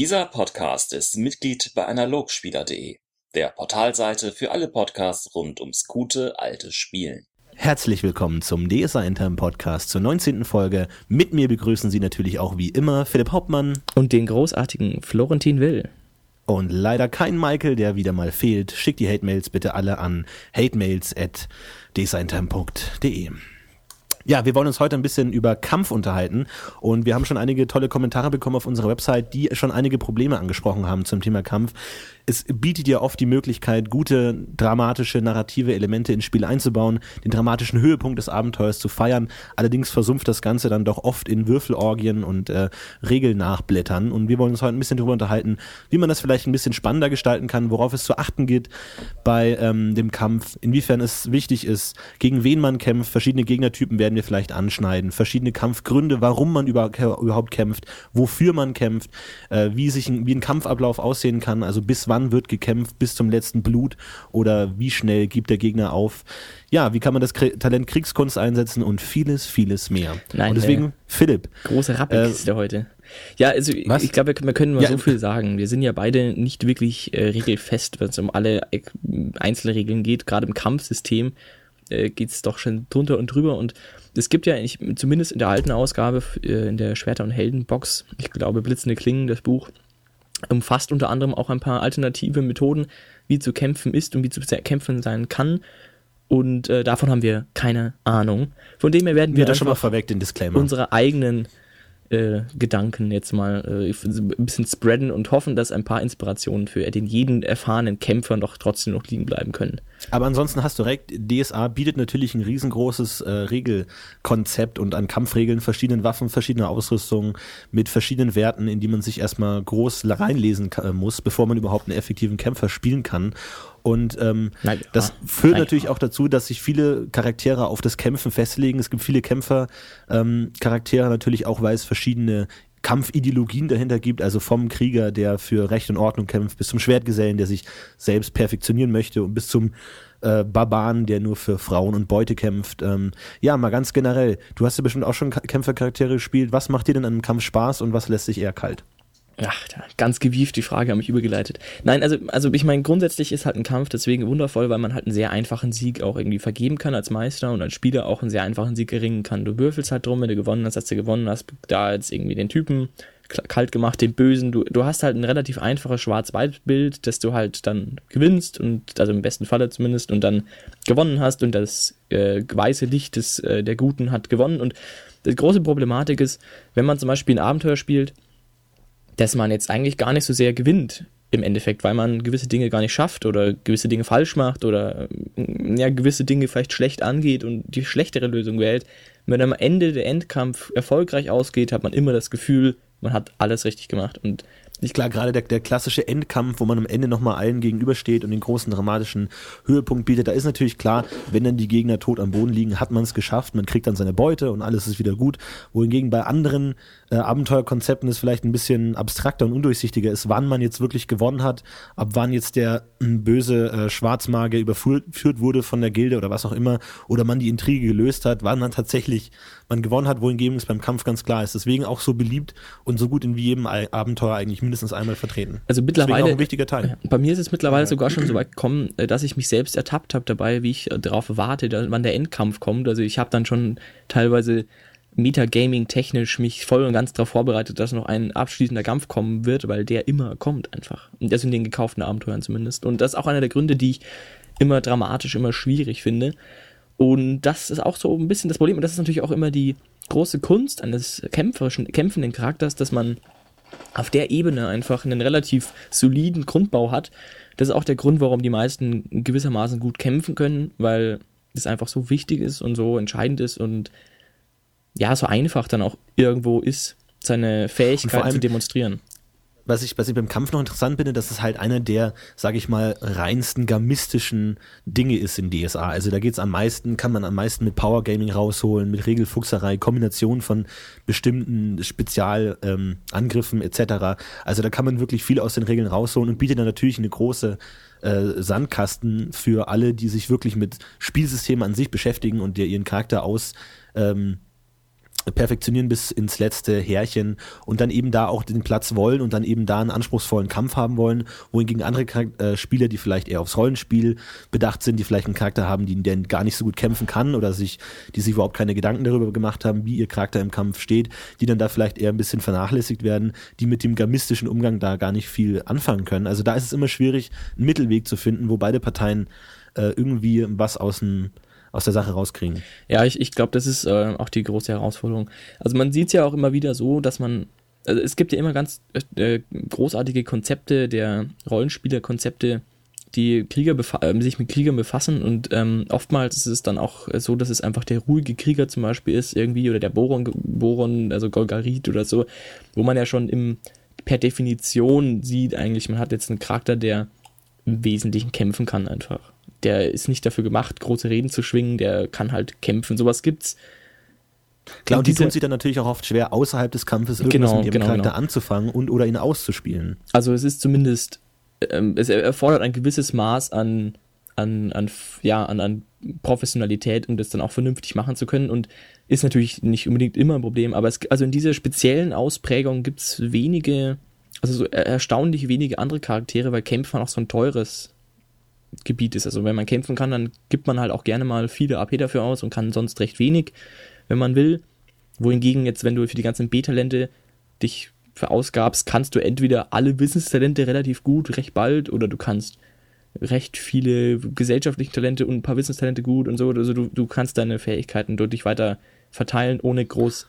Dieser Podcast ist Mitglied bei Analogspieler.de, der Portalseite für alle Podcasts rund ums gute alte Spielen. Herzlich willkommen zum DSA Intern Podcast zur 19. Folge. Mit mir begrüßen Sie natürlich auch wie immer Philipp Hauptmann und den großartigen Florentin Will. Und leider kein Michael, der wieder mal fehlt. Schickt die Hate-Mails bitte alle an hatemails at. Ja, wir wollen uns heute ein bisschen über Kampf unterhalten. Und wir haben schon einige tolle Kommentare bekommen auf unserer Website, die schon einige Probleme angesprochen haben zum Thema Kampf es bietet ja oft die Möglichkeit, gute dramatische, narrative Elemente ins Spiel einzubauen, den dramatischen Höhepunkt des Abenteuers zu feiern. Allerdings versumpft das Ganze dann doch oft in Würfelorgien und äh, Regelnachblättern. Und wir wollen uns heute ein bisschen darüber unterhalten, wie man das vielleicht ein bisschen spannender gestalten kann, worauf es zu achten geht bei ähm, dem Kampf, inwiefern es wichtig ist, gegen wen man kämpft. Verschiedene Gegnertypen werden wir vielleicht anschneiden, verschiedene Kampfgründe, warum man über, überhaupt kämpft, wofür man kämpft, äh, wie sich ein, wie ein Kampfablauf aussehen kann, also bis wann wann wird gekämpft bis zum letzten Blut oder wie schnell gibt der Gegner auf. Ja, wie kann man das Kri Talent Kriegskunst einsetzen und vieles, vieles mehr. Nein, und deswegen, äh, Philipp. Große Rappelkiste äh, heute. Ja, also was? ich glaube, wir können mal ja. so viel sagen. Wir sind ja beide nicht wirklich äh, regelfest, wenn es um alle äh, Einzelregeln geht. Gerade im Kampfsystem äh, geht es doch schon drunter und drüber. Und es gibt ja ich, zumindest in der alten Ausgabe, äh, in der Schwerter- und Heldenbox, ich glaube, Blitzende Klingen, das Buch, umfasst unter anderem auch ein paar alternative Methoden, wie zu kämpfen ist und wie zu kämpfen sein kann. Und äh, davon haben wir keine Ahnung. Von dem her werden wir ja, schon mal vorweg den Disclaimer. unsere eigenen äh, Gedanken jetzt mal äh, ein bisschen spreaden und hoffen, dass ein paar Inspirationen für den jeden erfahrenen Kämpfer noch trotzdem noch liegen bleiben können. Aber ansonsten hast du recht, DSA bietet natürlich ein riesengroßes äh, Regelkonzept und an Kampfregeln, verschiedenen Waffen, verschiedene Ausrüstungen mit verschiedenen Werten, in die man sich erstmal groß reinlesen muss, bevor man überhaupt einen effektiven Kämpfer spielen kann. Und ähm, Nein, das ah, führt Nein, natürlich auch dazu, dass sich viele Charaktere auf das Kämpfen festlegen. Es gibt viele Kämpfer, ähm, Charaktere natürlich auch, weil es verschiedene Kampfideologien dahinter gibt, also vom Krieger, der für Recht und Ordnung kämpft, bis zum Schwertgesellen, der sich selbst perfektionieren möchte und bis zum äh, Barbaren, der nur für Frauen und Beute kämpft. Ähm, ja, mal ganz generell. Du hast ja bestimmt auch schon Kämpfercharaktere gespielt. Was macht dir denn an einem Kampf Spaß und was lässt sich eher kalt? Ach, ganz gewieft die Frage, habe mich übergeleitet. Nein, also, also ich meine, grundsätzlich ist halt ein Kampf deswegen wundervoll, weil man halt einen sehr einfachen Sieg auch irgendwie vergeben kann als Meister und als Spieler auch einen sehr einfachen Sieg erringen kann. Du würfelst halt drum, wenn du gewonnen hast, hast du gewonnen hast, da jetzt irgendwie den Typen kalt gemacht, den Bösen. Du, du hast halt ein relativ einfaches Schwarz-Weiß-Bild, dass du halt dann gewinnst und, also im besten Falle zumindest, und dann gewonnen hast und das äh, weiße Licht des, äh, der Guten hat gewonnen. Und die große Problematik ist, wenn man zum Beispiel ein Abenteuer spielt, dass man jetzt eigentlich gar nicht so sehr gewinnt im Endeffekt, weil man gewisse Dinge gar nicht schafft oder gewisse Dinge falsch macht oder ja, gewisse Dinge vielleicht schlecht angeht und die schlechtere Lösung wählt. Wenn am Ende der Endkampf erfolgreich ausgeht, hat man immer das Gefühl, man hat alles richtig gemacht. Und nicht klar, gerade der, der klassische Endkampf, wo man am Ende nochmal allen gegenübersteht und den großen dramatischen Höhepunkt bietet, da ist natürlich klar, wenn dann die Gegner tot am Boden liegen, hat man es geschafft, man kriegt dann seine Beute und alles ist wieder gut. Wohingegen bei anderen äh, Abenteuerkonzepten es vielleicht ein bisschen abstrakter und undurchsichtiger ist, wann man jetzt wirklich gewonnen hat, ab wann jetzt der äh, böse äh, Schwarzmagier überführt wurde von der Gilde oder was auch immer, oder man die Intrige gelöst hat, wann man tatsächlich man gewonnen hat, wohingegen es beim Kampf ganz klar ist. Deswegen auch so beliebt und so gut in wie jedem Abenteuer eigentlich mindestens einmal vertreten. Also mittlerweile auch ein wichtiger Teil. Bei mir ist es mittlerweile sogar schon so weit gekommen, äh, dass ich mich selbst ertappt habe dabei, wie ich äh, darauf warte, wann der Endkampf kommt. Also ich habe dann schon teilweise Metagaming technisch mich voll und ganz darauf vorbereitet, dass noch ein abschließender Kampf kommen wird, weil der immer kommt einfach. Und das in den gekauften Abenteuern zumindest. Und das ist auch einer der Gründe, die ich immer dramatisch, immer schwierig finde. Und das ist auch so ein bisschen das Problem. Und das ist natürlich auch immer die große Kunst eines kämpferischen, kämpfenden Charakters, dass man auf der Ebene einfach einen relativ soliden Grundbau hat. Das ist auch der Grund, warum die meisten gewissermaßen gut kämpfen können, weil es einfach so wichtig ist und so entscheidend ist und ja, so einfach dann auch irgendwo ist, seine Fähigkeit zu demonstrieren. Was ich, was ich beim Kampf noch interessant finde, dass es halt einer der, sage ich mal, reinsten gamistischen Dinge ist in DSA. Also da geht's am meisten, kann man am meisten mit Power Gaming rausholen, mit Regelfuchserei, Kombination von bestimmten Spezialangriffen ähm, etc. Also da kann man wirklich viel aus den Regeln rausholen und bietet dann natürlich eine große äh, Sandkasten für alle, die sich wirklich mit Spielsystemen an sich beschäftigen und der ihren Charakter aus ähm, perfektionieren bis ins letzte Härchen und dann eben da auch den Platz wollen und dann eben da einen anspruchsvollen Kampf haben wollen, wohingegen andere äh, Spieler, die vielleicht eher aufs Rollenspiel bedacht sind, die vielleicht einen Charakter haben, die, der gar nicht so gut kämpfen kann oder sich, die sich überhaupt keine Gedanken darüber gemacht haben, wie ihr Charakter im Kampf steht, die dann da vielleicht eher ein bisschen vernachlässigt werden, die mit dem gamistischen Umgang da gar nicht viel anfangen können. Also da ist es immer schwierig, einen Mittelweg zu finden, wo beide Parteien äh, irgendwie was aus dem aus der Sache rauskriegen. Ja, ich, ich glaube, das ist äh, auch die große Herausforderung. Also man sieht es ja auch immer wieder so, dass man, also es gibt ja immer ganz äh, großartige Konzepte der Rollenspielerkonzepte, die Krieger äh, sich mit Kriegern befassen und ähm, oftmals ist es dann auch so, dass es einfach der ruhige Krieger zum Beispiel ist irgendwie oder der Boron, Boron also Golgarit oder so, wo man ja schon im per Definition sieht eigentlich, man hat jetzt einen Charakter, der im Wesentlichen kämpfen kann einfach der ist nicht dafür gemacht, große Reden zu schwingen, der kann halt kämpfen. Sowas gibt's. Klar, und, die tun sich dann natürlich auch oft schwer, außerhalb des Kampfes irgendwas genau, mit ihrem genau, Charakter genau. anzufangen und oder ihn auszuspielen. Also es ist zumindest, ähm, es erfordert ein gewisses Maß an, an, an, ja, an, an Professionalität, um das dann auch vernünftig machen zu können und ist natürlich nicht unbedingt immer ein Problem, aber es, also in dieser speziellen Ausprägung gibt's wenige, also so erstaunlich wenige andere Charaktere, weil Kämpfen auch so ein teures Gebiet ist. Also wenn man kämpfen kann, dann gibt man halt auch gerne mal viele AP dafür aus und kann sonst recht wenig, wenn man will. Wohingegen jetzt, wenn du für die ganzen B-Talente dich verausgabst, kannst du entweder alle Wissenstalente relativ gut, recht bald, oder du kannst recht viele gesellschaftliche Talente und ein paar Wissenstalente gut und so. Also du, du kannst deine Fähigkeiten deutlich weiter verteilen, ohne groß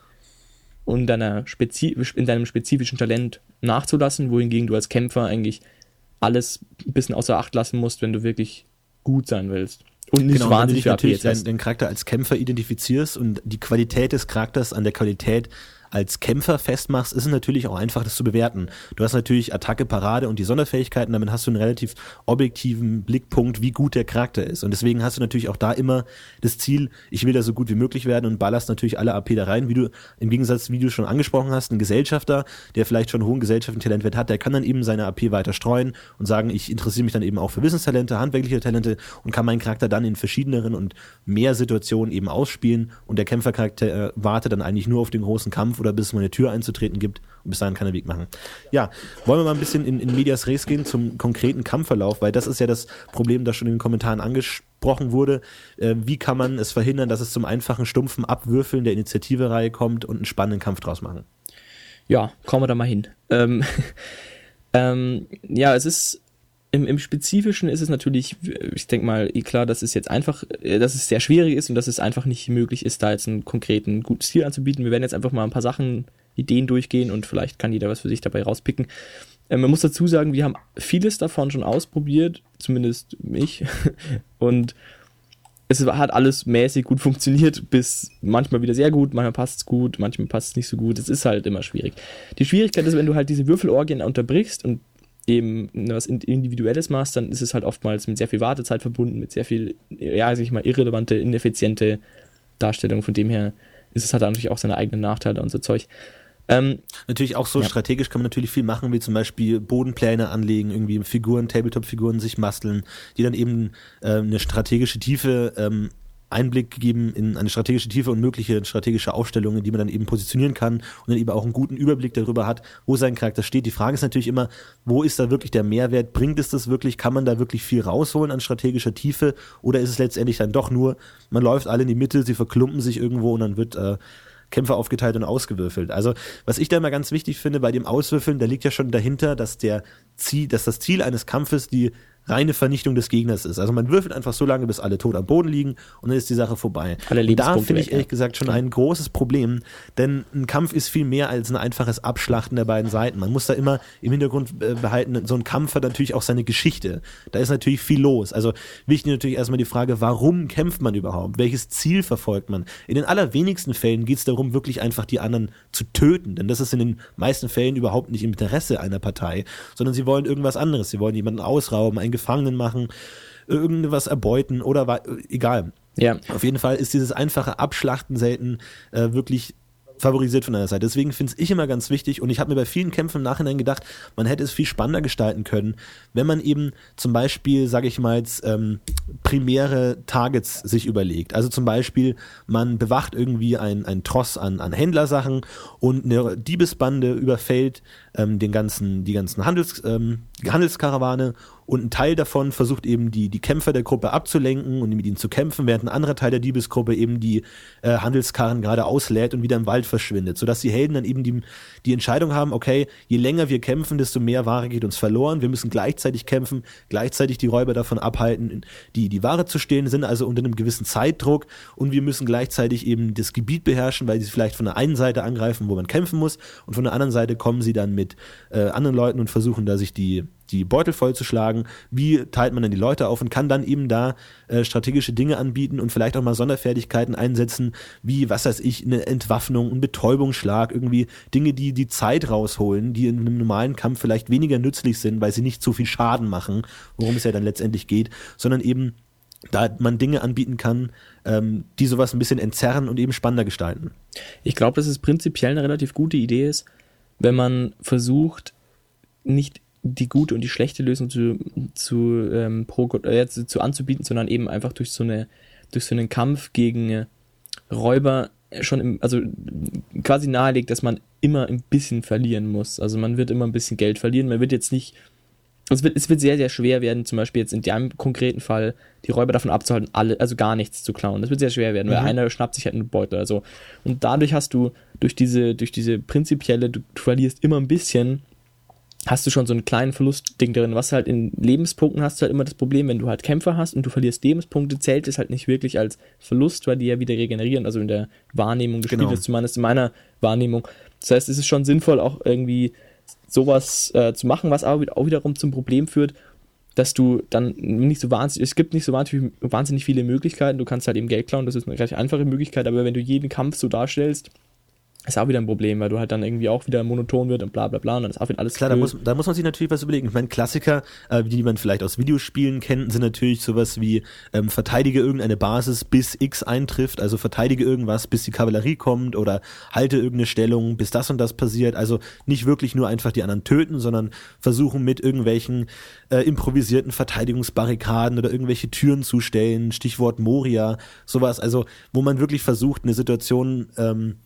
in, deiner Spezi in deinem spezifischen Talent nachzulassen, wohingegen du als Kämpfer eigentlich alles ein bisschen außer Acht lassen musst, wenn du wirklich gut sein willst. Und nicht genau, wahnsinnig wenn du dich natürlich deinen Charakter als Kämpfer identifizierst und die Qualität des Charakters an der Qualität als Kämpfer festmachst, ist es natürlich auch einfach, das zu bewerten. Du hast natürlich Attacke, Parade und die Sonderfähigkeiten, damit hast du einen relativ objektiven Blickpunkt, wie gut der Charakter ist. Und deswegen hast du natürlich auch da immer das Ziel, ich will da so gut wie möglich werden und ballerst natürlich alle AP da rein, wie du, im Gegensatz, wie du schon angesprochen hast, ein Gesellschafter, der vielleicht schon hohen gesellschaftlichen Talentwert hat, der kann dann eben seine AP weiter streuen und sagen, ich interessiere mich dann eben auch für Wissenstalente, handwerkliche Talente und kann meinen Charakter dann in verschiedeneren und mehr Situationen eben ausspielen und der Kämpfercharakter äh, wartet dann eigentlich nur auf den großen Kampf oder bis es mal eine Tür einzutreten gibt und bis dahin kann er Weg machen. Ja, wollen wir mal ein bisschen in, in Medias Res gehen zum konkreten Kampfverlauf, weil das ist ja das Problem, das schon in den Kommentaren angesprochen wurde. Äh, wie kann man es verhindern, dass es zum einfachen, stumpfen Abwürfeln der Initiative-Reihe kommt und einen spannenden Kampf draus machen? Ja, kommen wir da mal hin. Ähm, ähm, ja, es ist im, Im Spezifischen ist es natürlich, ich denke mal, eh klar, dass es jetzt einfach, äh, dass es sehr schwierig ist und dass es einfach nicht möglich ist, da jetzt einen konkreten guten Stil anzubieten. Wir werden jetzt einfach mal ein paar Sachen, Ideen durchgehen und vielleicht kann jeder was für sich dabei rauspicken. Ähm, man muss dazu sagen, wir haben vieles davon schon ausprobiert, zumindest ich. Und es hat alles mäßig gut funktioniert, bis manchmal wieder sehr gut, manchmal passt es gut, manchmal passt es nicht so gut. Es ist halt immer schwierig. Die Schwierigkeit ist, wenn du halt diese Würfelorgien unterbrichst und eben was Individuelles machst, dann ist es halt oftmals mit sehr viel Wartezeit verbunden, mit sehr viel, ja, sag ich mal, irrelevante, ineffiziente Darstellung. Von dem her ist es halt natürlich auch seine eigenen Nachteile und so Zeug. Ähm, natürlich auch so ja. strategisch kann man natürlich viel machen, wie zum Beispiel Bodenpläne anlegen, irgendwie Figuren, Tabletop-Figuren sich basteln, die dann eben äh, eine strategische Tiefe ähm, Einblick gegeben in eine strategische Tiefe und mögliche strategische Aufstellungen, die man dann eben positionieren kann und dann eben auch einen guten Überblick darüber hat, wo sein Charakter steht. Die Frage ist natürlich immer, wo ist da wirklich der Mehrwert? Bringt es das wirklich? Kann man da wirklich viel rausholen an strategischer Tiefe? Oder ist es letztendlich dann doch nur, man läuft alle in die Mitte, sie verklumpen sich irgendwo und dann wird äh, Kämpfer aufgeteilt und ausgewürfelt. Also, was ich da immer ganz wichtig finde bei dem Auswürfeln, da liegt ja schon dahinter, dass der Ziel, dass das Ziel eines Kampfes die reine Vernichtung des Gegners ist. Also man würfelt einfach so lange, bis alle tot am Boden liegen und dann ist die Sache vorbei. Alle und da finde ich ehrlich gesagt schon ein großes Problem, denn ein Kampf ist viel mehr als ein einfaches Abschlachten der beiden Seiten. Man muss da immer im Hintergrund behalten, so ein Kampf hat natürlich auch seine Geschichte. Da ist natürlich viel los. Also wichtig natürlich erstmal die Frage, warum kämpft man überhaupt? Welches Ziel verfolgt man? In den allerwenigsten Fällen geht es darum, wirklich einfach die anderen zu töten, denn das ist in den meisten Fällen überhaupt nicht im Interesse einer Partei, sondern sie wollen irgendwas anderes. Sie wollen jemanden ausrauben, einen Gefangenen machen, irgendwas erbeuten oder egal. Ja. Auf jeden Fall ist dieses einfache Abschlachten selten äh, wirklich favorisiert von einer Seite. Deswegen finde ich immer ganz wichtig und ich habe mir bei vielen Kämpfen im Nachhinein gedacht, man hätte es viel spannender gestalten können, wenn man eben zum Beispiel, sage ich mal, jetzt, ähm, primäre Targets sich überlegt. Also zum Beispiel, man bewacht irgendwie ein, ein Tross an, an Händlersachen und eine Diebesbande überfällt ähm, den ganzen, die ganzen Handels, ähm, Handelskarawane und ein Teil davon versucht eben die, die Kämpfer der Gruppe abzulenken und mit ihnen zu kämpfen, während ein anderer Teil der Diebesgruppe eben die äh, Handelskarren gerade auslädt und wieder im Wald verschwindet, sodass die Helden dann eben die, die Entscheidung haben, okay, je länger wir kämpfen, desto mehr Ware geht uns verloren, wir müssen gleichzeitig kämpfen, gleichzeitig die Räuber davon abhalten, die, die Ware zu stehlen, sind also unter einem gewissen Zeitdruck und wir müssen gleichzeitig eben das Gebiet beherrschen, weil sie vielleicht von der einen Seite angreifen, wo man kämpfen muss und von der anderen Seite kommen sie dann mit äh, anderen Leuten und versuchen da sich die die Beutel vollzuschlagen, wie teilt man dann die Leute auf und kann dann eben da äh, strategische Dinge anbieten und vielleicht auch mal Sonderfertigkeiten einsetzen, wie, was weiß ich, eine Entwaffnung, ein Betäubungsschlag, irgendwie Dinge, die die Zeit rausholen, die in einem normalen Kampf vielleicht weniger nützlich sind, weil sie nicht zu viel Schaden machen, worum es ja dann letztendlich geht, sondern eben da man Dinge anbieten kann, ähm, die sowas ein bisschen entzerren und eben spannender gestalten. Ich glaube, dass es prinzipiell eine relativ gute Idee ist, wenn man versucht, nicht die gute und die schlechte Lösung zu, zu, ähm, pro, äh, zu, zu anzubieten, sondern eben einfach durch so eine, durch so einen Kampf gegen äh, Räuber schon im, also quasi nahelegt, dass man immer ein bisschen verlieren muss. Also man wird immer ein bisschen Geld verlieren. Man wird jetzt nicht, es wird, es wird sehr, sehr schwer werden, zum Beispiel jetzt in dem konkreten Fall, die Räuber davon abzuhalten, alle, also gar nichts zu klauen. Das wird sehr schwer werden, mhm. weil einer schnappt sich halt einen Beutel oder so. Und dadurch hast du durch diese, durch diese prinzipielle, du, du verlierst immer ein bisschen, hast du schon so einen kleinen Verlustding drin. Was halt in Lebenspunkten hast du halt immer das Problem, wenn du halt Kämpfer hast und du verlierst Lebenspunkte, zählt es halt nicht wirklich als Verlust, weil die ja wieder regenerieren, also in der Wahrnehmung des genau. Spielers, zumindest in meiner Wahrnehmung. Das heißt, es ist schon sinnvoll, auch irgendwie sowas äh, zu machen, was aber auch wiederum zum Problem führt, dass du dann nicht so wahnsinnig, es gibt nicht so wahnsinnig, wahnsinnig viele Möglichkeiten, du kannst halt eben Geld klauen, das ist eine recht einfache Möglichkeit, aber wenn du jeden Kampf so darstellst, ist auch wieder ein Problem, weil du halt dann irgendwie auch wieder monoton wird und bla bla bla und dann ist auch wieder alles Klar, da muss, da muss man sich natürlich was überlegen. Ich meine, Klassiker, äh, die man vielleicht aus Videospielen kennt, sind natürlich sowas wie ähm, verteidige irgendeine Basis, bis X eintrifft, also verteidige irgendwas, bis die Kavallerie kommt oder halte irgendeine Stellung, bis das und das passiert. Also nicht wirklich nur einfach die anderen töten, sondern versuchen mit irgendwelchen äh, improvisierten Verteidigungsbarrikaden oder irgendwelche Türen zu stellen, Stichwort Moria, sowas, also wo man wirklich versucht, eine Situation ähm,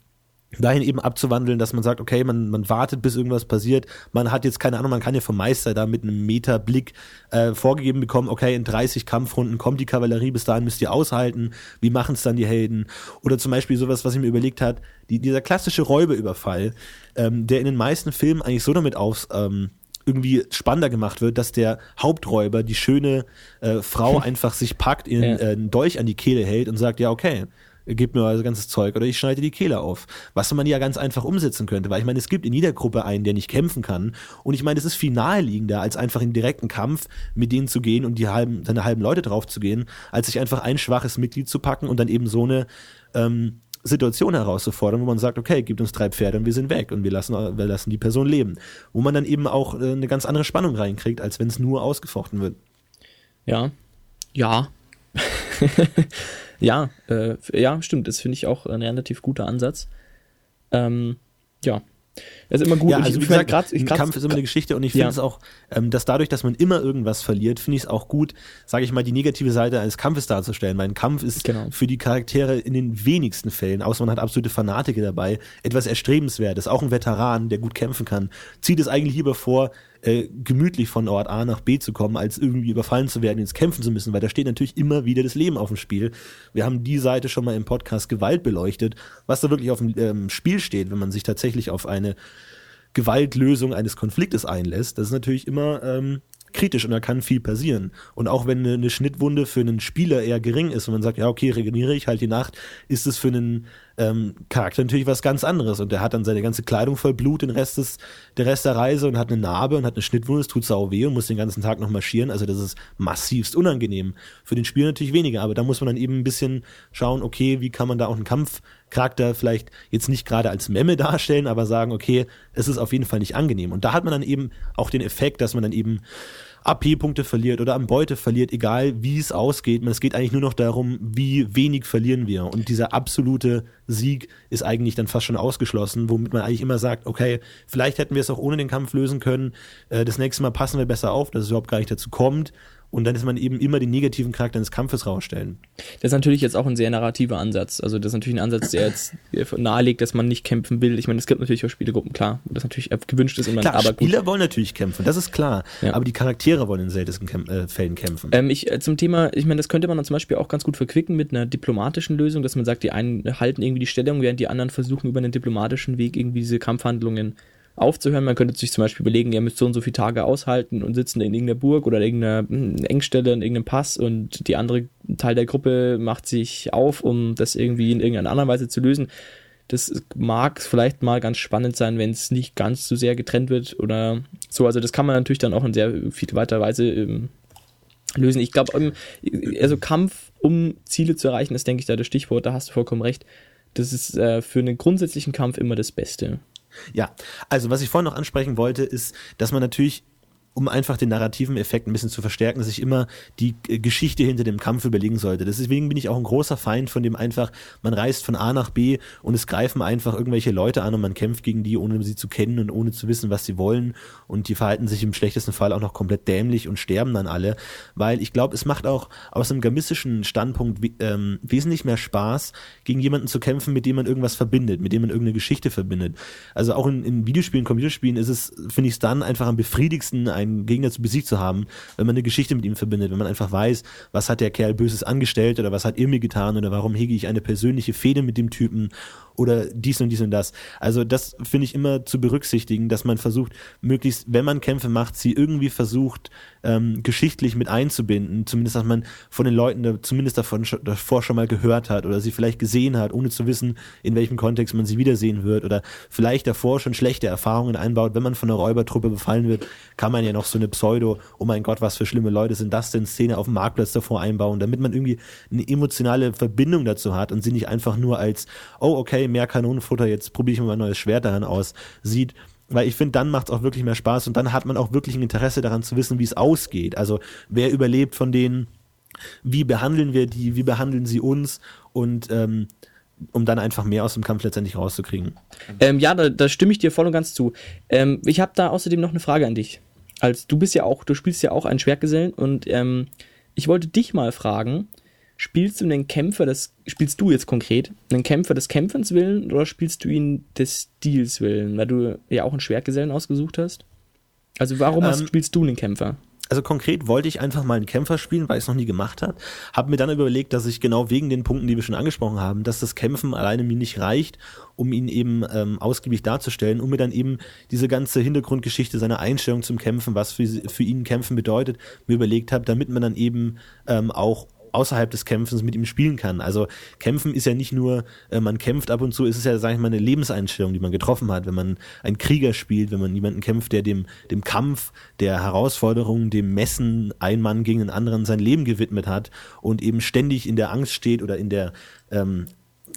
dahin eben abzuwandeln, dass man sagt, okay, man, man wartet, bis irgendwas passiert. Man hat jetzt keine Ahnung, man kann ja vom Meister da mit einem Meterblick äh, vorgegeben bekommen, okay, in 30 Kampfrunden kommt die Kavallerie, bis dahin müsst ihr aushalten. Wie machen es dann die Helden? Oder zum Beispiel sowas, was ich mir überlegt hat, die, dieser klassische Räubeüberfall, ähm, der in den meisten Filmen eigentlich so damit aus ähm, irgendwie spannender gemacht wird, dass der Haupträuber die schöne äh, Frau einfach sich packt, ihren ja. äh, einen Dolch an die Kehle hält und sagt, ja, okay, gib mir euer ganzes Zeug oder ich schneide die Kehle auf. Was man ja ganz einfach umsetzen könnte, weil ich meine, es gibt in jeder Gruppe einen, der nicht kämpfen kann. Und ich meine, es ist viel naheliegender, als einfach in direkten Kampf mit denen zu gehen und die halben, seine halben Leute drauf zu gehen, als sich einfach ein schwaches Mitglied zu packen und dann eben so eine ähm, Situation herauszufordern, wo man sagt, okay, gibt uns drei Pferde und wir sind weg und wir lassen, wir lassen die Person leben. Wo man dann eben auch äh, eine ganz andere Spannung reinkriegt, als wenn es nur ausgefochten wird. Ja. Ja. Ja, äh, ja, stimmt. Das finde ich auch ein relativ guter Ansatz. Ähm, ja. Das ist immer gut. Ja, also wie gesagt, grad, ein grad, Kampf ist immer eine Geschichte und ich finde ja. es auch, ähm, dass dadurch, dass man immer irgendwas verliert, finde ich es auch gut, sage ich mal, die negative Seite eines Kampfes darzustellen. Mein Kampf ist genau. für die Charaktere in den wenigsten Fällen, außer man hat absolute Fanatiker dabei, etwas Erstrebenswertes. Auch ein Veteran, der gut kämpfen kann, zieht es eigentlich lieber vor, äh, gemütlich von Ort A nach B zu kommen, als irgendwie überfallen zu werden, ins Kämpfen zu müssen, weil da steht natürlich immer wieder das Leben auf dem Spiel. Wir haben die Seite schon mal im Podcast Gewalt beleuchtet, was da wirklich auf dem ähm, Spiel steht, wenn man sich tatsächlich auf eine Gewaltlösung eines Konfliktes einlässt. Das ist natürlich immer ähm, kritisch und da kann viel passieren. Und auch wenn eine, eine, Schnittwunde für einen Spieler eher gering ist und man sagt, ja, okay, regeneriere ich halt die Nacht, ist es für einen ähm, Charakter natürlich was ganz anderes. Und der hat dann seine ganze Kleidung voll Blut, den Rest des, der Rest der Reise und hat eine Narbe und hat eine Schnittwunde, es tut sau weh und muss den ganzen Tag noch marschieren. Also das ist massivst unangenehm. Für den Spieler natürlich weniger, aber da muss man dann eben ein bisschen schauen, okay, wie kann man da auch einen Kampfcharakter vielleicht jetzt nicht gerade als Memme darstellen, aber sagen, okay, es ist auf jeden Fall nicht angenehm. Und da hat man dann eben auch den Effekt, dass man dann eben AP-Punkte verliert oder an Beute verliert, egal wie es ausgeht. Es geht eigentlich nur noch darum, wie wenig verlieren wir. Und dieser absolute Sieg ist eigentlich dann fast schon ausgeschlossen, womit man eigentlich immer sagt, okay, vielleicht hätten wir es auch ohne den Kampf lösen können. Äh, das nächste Mal passen wir besser auf, dass es überhaupt gar nicht dazu kommt und dann ist man eben immer den negativen Charakter des Kampfes rausstellen. Das ist natürlich jetzt auch ein sehr narrativer Ansatz. Also das ist natürlich ein Ansatz, der jetzt nahelegt, dass man nicht kämpfen will. Ich meine, es gibt natürlich auch Spielegruppen, klar, wo das natürlich gewünscht ist. Und man, klar, aber Spieler gut. wollen natürlich kämpfen, das ist klar. Ja. Aber die Charaktere wollen in seltensten Kämp äh, Fällen kämpfen. Ähm, ich, äh, zum Thema, ich meine, das könnte man dann zum Beispiel auch ganz gut verquicken mit einer diplomatischen Lösung, dass man sagt, die einen halten irgendwie die Stellung, während die anderen versuchen über einen diplomatischen Weg irgendwie diese Kampfhandlungen aufzuhören. Man könnte sich zum Beispiel überlegen, ihr müsst so und so viele Tage aushalten und sitzen in irgendeiner Burg oder in irgendeiner hm, Engstelle, in irgendeinem Pass und die andere Teil der Gruppe macht sich auf, um das irgendwie in irgendeiner anderen Weise zu lösen. Das mag vielleicht mal ganz spannend sein, wenn es nicht ganz so sehr getrennt wird oder so. Also das kann man natürlich dann auch in sehr viel weiter Weise ähm, lösen. Ich glaube, ähm, also Kampf, um Ziele zu erreichen, ist, denke ich, da das Stichwort, da hast du vollkommen recht. Das ist äh, für einen grundsätzlichen Kampf immer das Beste. Ja, also was ich vorhin noch ansprechen wollte, ist, dass man natürlich um einfach den narrativen Effekt ein bisschen zu verstärken, sich immer die äh, Geschichte hinter dem Kampf überlegen sollte. Deswegen bin ich auch ein großer Feind von dem einfach, man reist von A nach B und es greifen einfach irgendwelche Leute an und man kämpft gegen die, ohne sie zu kennen und ohne zu wissen, was sie wollen. Und die verhalten sich im schlechtesten Fall auch noch komplett dämlich und sterben dann alle. Weil ich glaube, es macht auch aus einem gamistischen Standpunkt ähm, wesentlich mehr Spaß, gegen jemanden zu kämpfen, mit dem man irgendwas verbindet, mit dem man irgendeine Geschichte verbindet. Also auch in, in Videospielen, Computerspielen ist es, finde ich es dann einfach am befriedigsten, ein einen Gegner zu besiegt zu haben, wenn man eine Geschichte mit ihm verbindet, wenn man einfach weiß, was hat der Kerl Böses angestellt oder was hat er mir getan oder warum hege ich eine persönliche Fehde mit dem Typen oder dies und dies und das. Also das finde ich immer zu berücksichtigen, dass man versucht, möglichst, wenn man Kämpfe macht, sie irgendwie versucht, ähm, geschichtlich mit einzubinden. Zumindest, dass man von den Leuten da, zumindest davon davor schon mal gehört hat oder sie vielleicht gesehen hat, ohne zu wissen, in welchem Kontext man sie wiedersehen wird oder vielleicht davor schon schlechte Erfahrungen einbaut. Wenn man von einer Räubertruppe befallen wird, kann man ja noch so eine Pseudo, oh mein Gott, was für schlimme Leute sind das denn, Szene auf dem Marktplatz davor einbauen, damit man irgendwie eine emotionale Verbindung dazu hat und sie nicht einfach nur als, oh okay, mehr Kanonenfutter, jetzt probiere ich mal ein neues Schwert daran aus, sieht. Weil ich finde, dann macht es auch wirklich mehr Spaß und dann hat man auch wirklich ein Interesse daran zu wissen, wie es ausgeht. Also wer überlebt von denen, wie behandeln wir die, wie behandeln sie uns und ähm, um dann einfach mehr aus dem Kampf letztendlich rauszukriegen. Ähm, ja, da, da, stimme ich dir voll und ganz zu. Ähm, ich habe da außerdem noch eine Frage an dich. Als du bist ja auch, du spielst ja auch einen Schwertgesellen und ähm, ich wollte dich mal fragen, Spielst du einen Kämpfer des, spielst du jetzt konkret, einen Kämpfer des Kämpfens willen oder spielst du ihn des Stils willen, weil du ja auch einen Schwertgesellen ausgesucht hast? Also warum ähm, hast, spielst du einen Kämpfer? also konkret wollte ich einfach mal einen Kämpfer spielen, weil ich es noch nie gemacht habe. Habe mir dann überlegt, dass ich genau wegen den Punkten, die wir schon angesprochen haben, dass das Kämpfen alleine mir nicht reicht, um ihn eben ähm, ausgiebig darzustellen, um mir dann eben diese ganze Hintergrundgeschichte, seine Einstellung zum Kämpfen, was für, für ihn Kämpfen bedeutet, mir überlegt habe, damit man dann eben ähm, auch außerhalb des Kämpfens mit ihm spielen kann. Also Kämpfen ist ja nicht nur, äh, man kämpft ab und zu, ist es ja, sage ich mal, eine Lebenseinstellung, die man getroffen hat, wenn man einen Krieger spielt, wenn man jemanden kämpft, der dem, dem Kampf, der Herausforderung, dem Messen, ein Mann gegen einen anderen sein Leben gewidmet hat und eben ständig in der Angst steht oder in der ähm,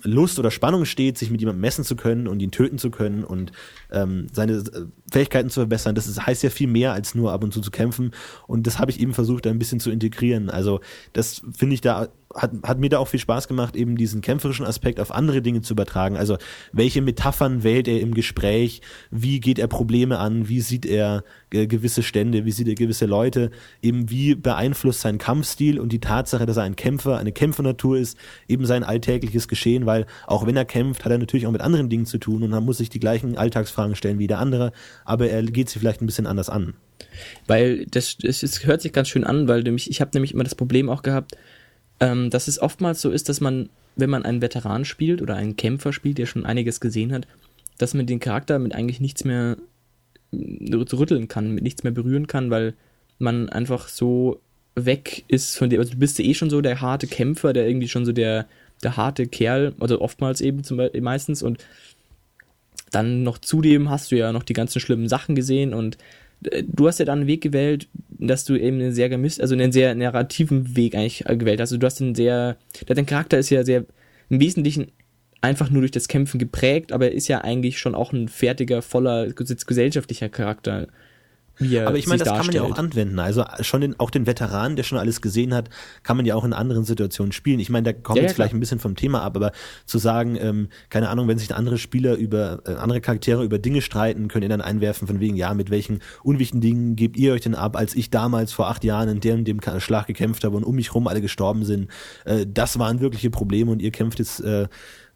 Lust oder Spannung steht, sich mit jemandem messen zu können und ihn töten zu können und ähm, seine äh, Fähigkeiten zu verbessern. Das ist, heißt ja viel mehr als nur ab und zu zu kämpfen. Und das habe ich eben versucht, ein bisschen zu integrieren. Also das finde ich da hat, hat mir da auch viel Spaß gemacht, eben diesen kämpferischen Aspekt auf andere Dinge zu übertragen. Also welche Metaphern wählt er im Gespräch? Wie geht er Probleme an? Wie sieht er äh, gewisse Stände? Wie sieht er gewisse Leute? Eben wie beeinflusst sein Kampfstil und die Tatsache, dass er ein Kämpfer, eine Kämpfernatur ist, eben sein alltägliches Geschehen, weil auch wenn er kämpft, hat er natürlich auch mit anderen Dingen zu tun und muss sich die gleichen Alltagsfragen stellen wie der andere, aber er geht sie vielleicht ein bisschen anders an. Weil das, das, das hört sich ganz schön an, weil nämlich, ich habe nämlich immer das Problem auch gehabt, ähm, dass es oftmals so ist, dass man, wenn man einen Veteran spielt oder einen Kämpfer spielt, der schon einiges gesehen hat, dass man den Charakter mit eigentlich nichts mehr rütteln kann, mit nichts mehr berühren kann, weil man einfach so weg ist von dir. Also du bist ja eh schon so der harte Kämpfer, der irgendwie schon so der, der harte Kerl, also oftmals eben zum Beispiel meistens und dann noch zudem hast du ja noch die ganzen schlimmen Sachen gesehen und äh, du hast ja dann einen Weg gewählt, dass du eben einen sehr gemisst, also einen sehr narrativen Weg eigentlich äh, gewählt hast. Also du hast einen sehr, dein Charakter ist ja sehr im Wesentlichen einfach nur durch das Kämpfen geprägt, aber er ist ja eigentlich schon auch ein fertiger, voller gesellschaftlicher Charakter. Er Aber ich meine, das kann man ja darstellt. auch anwenden. Also schon den, auch den Veteranen, der schon alles gesehen hat, kann man ja auch in anderen Situationen spielen. Ich meine, da kommt Ja, ja, jetzt vielleicht klar. ein bisschen vom Thema ab, aber zu sagen, ähm, keine Ahnung, wenn sich andere Spieler über, äh, andere Charaktere über Dinge streiten, könnt ihr dann einwerfen von wegen, ja, mit welchen unwichtigen Dingen gebt ihr euch denn ab, als ich damals vor acht Jahren in dem, dem Schlag gekämpft habe und um mich rum alle gestorben sind. Äh, das waren wirkliche Probleme und ihr kämpft jetzt, äh,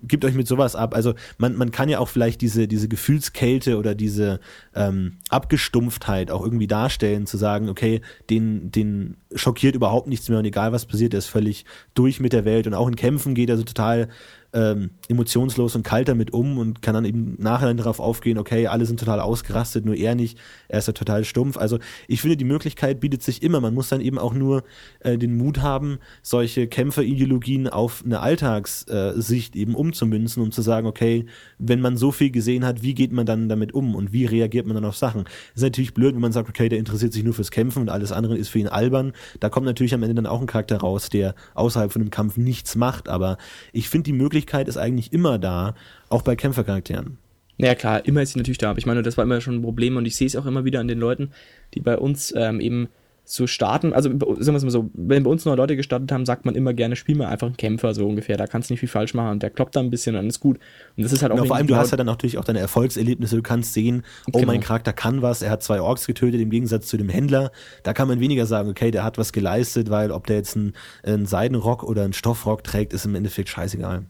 gibt euch mit sowas ab. Also man, man kann ja auch vielleicht diese, diese Gefühlskälte oder diese ähm, Abgestumpftheit auch irgendwie darstellen, zu sagen, okay, den, den schockiert überhaupt nichts mehr und egal was passiert, der ist völlig durch mit der Welt und auch in Kämpfen geht er so total ähm, emotionslos und kalt damit um und kann dann eben nachher darauf aufgehen, okay, alle sind total ausgerastet, nur er nicht, er ist ja total stumpf. Also ich finde, die Möglichkeit bietet sich immer. Man muss dann eben auch nur äh, den Mut haben, solche Kämpferideologien auf eine Alltagssicht eben umzumünzen und zu sagen, okay, wenn man so viel gesehen hat, wie geht man dann damit um und wie reagiert man dann auf Sachen? ist natürlich blöd, wenn man sagt, okay, der interessiert sich nur fürs Kämpfen und alles andere ist für ihn albern. Da kommt natürlich am Ende dann auch ein Charakter raus, der außerhalb von dem Kampf nichts macht. Aber ich finde, die Möglichkeit ist eigentlich immer da, auch bei Kämpfercharakteren. Ja klar, immer ist sie natürlich da. Aber ich meine, das war immer schon ein Problem und ich sehe es auch immer wieder an den Leuten, die bei uns ähm, eben so starten. Also sagen wir es mal so, wenn bei uns neue Leute gestartet haben, sagt man immer gerne, spiel mal einfach einen Kämpfer so ungefähr. Da kannst du nicht viel falsch machen und der kloppt da ein bisschen und dann ist gut. Und das ist halt auch Ja, vor allem, du hast ja dann natürlich auch deine Erfolgserlebnisse. Du kannst sehen, oh, Genau. mein Charakter kann was, er hat zwei Orks getötet, im Gegensatz zu dem Händler. Da kann man weniger sagen, okay, der hat was geleistet, weil ob der jetzt einen, einen Seidenrock oder einen Stoffrock trägt, ist im Endeffekt scheißegal.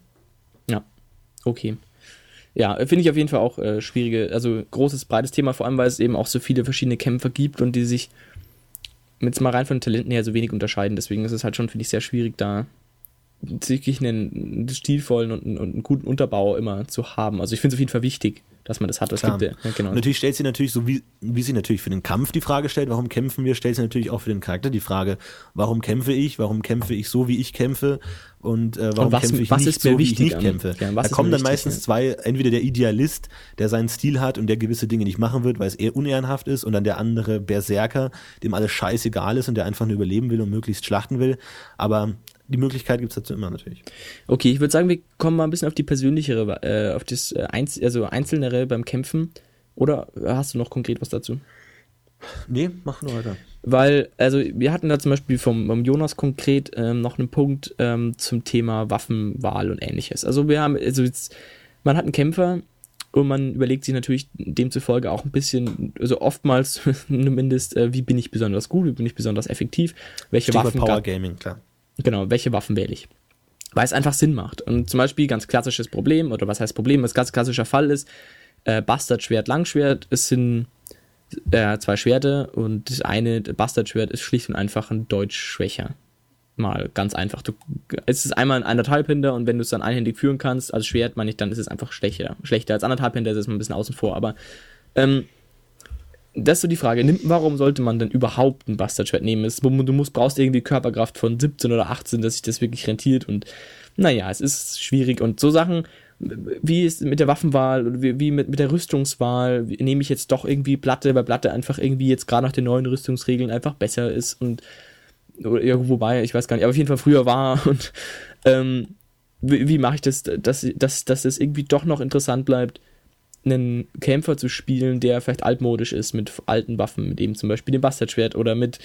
Okay. Ja, finde ich auf jeden Fall auch äh, schwierige, also großes, breites Thema, vor allem weil es eben auch so viele verschiedene Kämpfer gibt und die sich jetzt mal rein von den Talenten her so wenig unterscheiden. Deswegen ist es halt schon, finde ich, sehr schwierig, da wirklich einen, stilvollen und, einen- und einen guten Unterbau immer zu haben. Also ich finde es auf jeden Fall wichtig, dass man das hat. Das Klar. gibt ja, genau. Und natürlich stellt sie natürlich so, wie, wie sie natürlich für den Kampf die Frage stellt, warum kämpfen wir, stellt sie natürlich auch für den Charakter die Frage, warum kämpfe ich, warum kämpfe ich so, wie ich kämpfe und äh, warum Und was- kämpfe ich was nicht so, wie ich nicht an- kämpfe. ja, da kommen dann wichtig, meistens ja. zwei, entweder der Idealist, der seinen Stil hat und der gewisse Dinge nicht machen wird, weil es eher unehrenhaft ist und dann der andere Berserker, dem alles scheißegal ist und der einfach nur überleben will und möglichst schlachten will. Aber die Möglichkeit gibt's dazu immer natürlich. Okay, ich würde sagen, wir kommen mal ein bisschen auf die persönlichere, äh, auf das äh, Einz also einzelnere beim Kämpfen. Oder hast du noch konkret was dazu? Nee, mach nur weiter. Weil, also wir hatten da zum Beispiel vom, vom Jonas konkret ähm, noch einen Punkt ähm, zum Thema Waffenwahl und ähnliches. Also wir haben, also jetzt, man hat einen Kämpfer und man überlegt sich natürlich demzufolge auch ein bisschen, also oftmals zumindest, äh, wie bin ich besonders gut, wie bin ich besonders effektiv, welche Stichwort Waffen Power Gaming, klar. Genau, welche Waffen wähle ich? Weil es einfach Sinn macht. Und zum Beispiel ganz klassisches Problem, oder was heißt Problem, was ganz klassischer Fall ist, äh, Bastardschwert, Langschwert, es sind äh, zwei Schwerte und das eine Bastardschwert ist schlicht und einfach ein Deutsch schwächer. Mal ganz einfach. Du, es ist einmal ein anderthalbhinder und wenn du es dann einhändig führen kannst, als Schwert, meine ich, dann ist es einfach schlechter. Schlechter als anderthalbhinder ist es mal ein bisschen außen vor, aber ähm, das ist so die Frage, warum sollte man denn überhaupt ein Bastardschwert nehmen? Es, du musst, brauchst irgendwie Körperkraft von 17 oder 18, dass sich das wirklich rentiert und naja, es ist schwierig und so Sachen, wie ist mit der Waffenwahl wie, wie mit, mit der Rüstungswahl, nehme ich jetzt doch irgendwie Platte, weil Platte einfach irgendwie jetzt gerade nach den neuen Rüstungsregeln einfach besser ist und oder, ja, wobei, ich weiß gar nicht, aber auf jeden Fall früher war und ähm, wie, wie mache ich das, dass, dass, dass es irgendwie doch noch interessant bleibt, einen Kämpfer zu spielen, der vielleicht altmodisch ist, mit alten Waffen, mit eben zum Beispiel dem Bastardschwert oder mit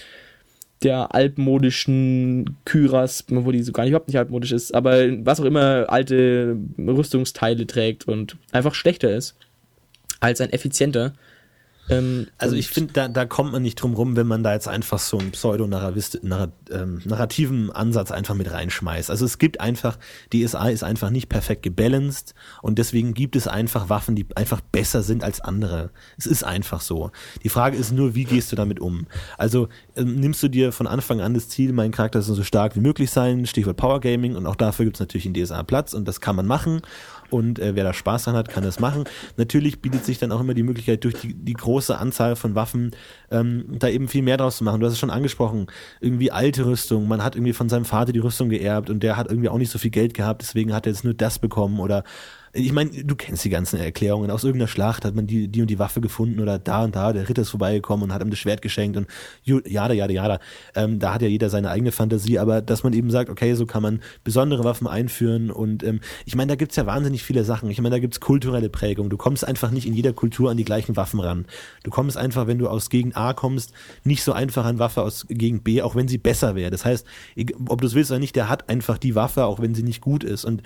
der altmodischen Kyras, wo die so gar nicht überhaupt nicht altmodisch ist, aber was auch immer alte Rüstungsteile trägt und einfach schlechter ist als ein effizienter. Ähm, Also ich finde, da, da kommt man nicht drum rum, wenn man da jetzt einfach so einen pseudo-narrativen Ansatz einfach mit reinschmeißt. Also es gibt einfach, DSA ist einfach nicht perfekt gebalanced und deswegen gibt es einfach Waffen, die einfach besser sind als andere. Es ist einfach so. Die Frage ist nur, wie gehst du damit um? Also ähm, nimmst du dir von Anfang an das Ziel, mein Charakter soll so stark wie möglich sein, Stichwort Power Gaming und auch dafür gibt es natürlich in DSA Platz und das kann man machen und äh, wer da Spaß dran hat, kann das machen. Natürlich bietet sich dann auch immer die Möglichkeit, durch die, die große Anzahl von Waffen ähm, da eben viel mehr draus zu machen. Du hast es schon angesprochen, irgendwie alte Rüstung. Man hat irgendwie von seinem Vater die Rüstung geerbt und der hat irgendwie auch nicht so viel Geld gehabt, deswegen hat er jetzt nur das bekommen oder ich meine, du kennst die ganzen Erklärungen. Aus irgendeiner Schlacht hat man die, die und die Waffe gefunden oder da und da, der Ritter ist vorbeigekommen und hat ihm das Schwert geschenkt und jada, jada, jada. Ähm, da hat ja jeder seine eigene Fantasie, aber dass man eben sagt, okay, so kann man besondere Waffen einführen und ähm, ich meine, da gibt's ja wahnsinnig viele Sachen. Ich meine, da gibt's kulturelle Prägung. Du kommst einfach nicht in jeder Kultur an die gleichen Waffen ran. Du kommst einfach, wenn du aus Gegend A kommst, nicht so einfach an Waffe aus Gegend B, auch wenn sie besser wäre. Das heißt, ob du es willst oder nicht, der hat einfach die Waffe, auch wenn sie nicht gut ist und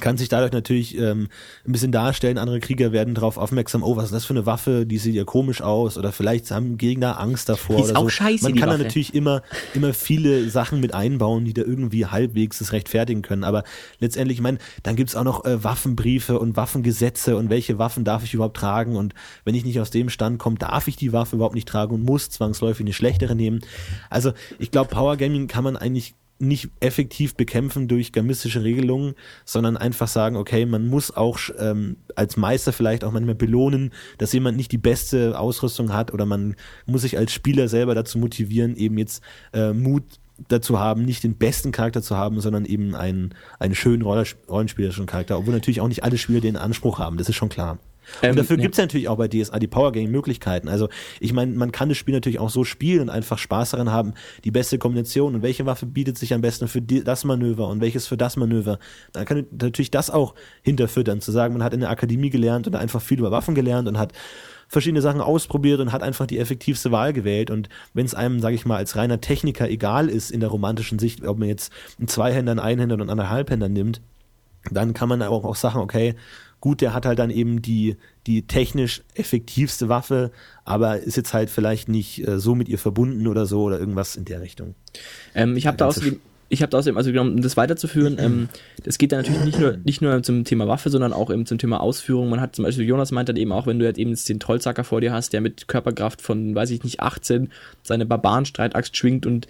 kann sich dadurch natürlich ähm, ein bisschen darstellen. Andere Krieger werden darauf aufmerksam, oh, was ist das für eine Waffe, die sieht ja komisch aus oder vielleicht haben Gegner Angst davor die ist oder auch so. scheiße, Man kann da natürlich immer, immer viele Sachen mit einbauen, die da irgendwie halbwegs das rechtfertigen können. Aber letztendlich, ich meine, dann gibt's auch noch äh, Waffenbriefe und Waffengesetze und welche Waffen darf ich überhaupt tragen und wenn ich nicht aus dem Stand komme, darf ich die Waffe überhaupt nicht tragen und muss zwangsläufig eine schlechtere nehmen. Also ich glaube, Power Gaming kann man eigentlich nicht effektiv bekämpfen durch gamistische Regelungen, sondern einfach sagen, okay, man muss auch ähm, als Meister vielleicht auch manchmal belohnen, dass jemand nicht die beste Ausrüstung hat oder man muss sich als Spieler selber dazu motivieren, eben jetzt äh, Mut dazu haben, nicht den besten Charakter zu haben, sondern eben einen, einen schönen rollenspielerischen Charakter, obwohl natürlich auch nicht alle Spieler den Anspruch haben, das ist schon klar. Und Ähm, dafür ja. gibt's ja natürlich auch bei DSA die Power Game Möglichkeiten. Also ich meine, man kann das Spiel natürlich auch so spielen und einfach Spaß daran haben, die beste Kombination und welche Waffe bietet sich am besten für die, das Manöver und welches für das Manöver. Dann kann natürlich das auch hinterfüttern, zu sagen, man hat in der Akademie gelernt oder einfach viel über Waffen gelernt und hat verschiedene Sachen ausprobiert und hat einfach die effektivste Wahl gewählt. Und wenn es einem, sage ich mal, als reiner Techniker egal ist in der romantischen Sicht, ob man jetzt einen Zweihänder, einen Einhänder und einen anderthalbhänder nimmt, dann kann man auch, auch sagen, okay, gut, der hat halt dann eben die, die technisch effektivste Waffe, aber ist jetzt halt vielleicht nicht äh, so mit ihr verbunden oder so oder irgendwas in der Richtung. Ähm, ich habe da außerdem, ich habe da außerdem, also genau, um das weiterzuführen, ähm, das geht dann natürlich nicht nur, nicht nur zum Thema Waffe, sondern auch eben zum Thema Ausführung. Man hat zum Beispiel, Jonas meint dann eben auch, wenn du jetzt eben den Trollzacker vor dir hast, der mit Körperkraft von, weiß ich nicht, 18 seine Barbarenstreitaxt schwingt und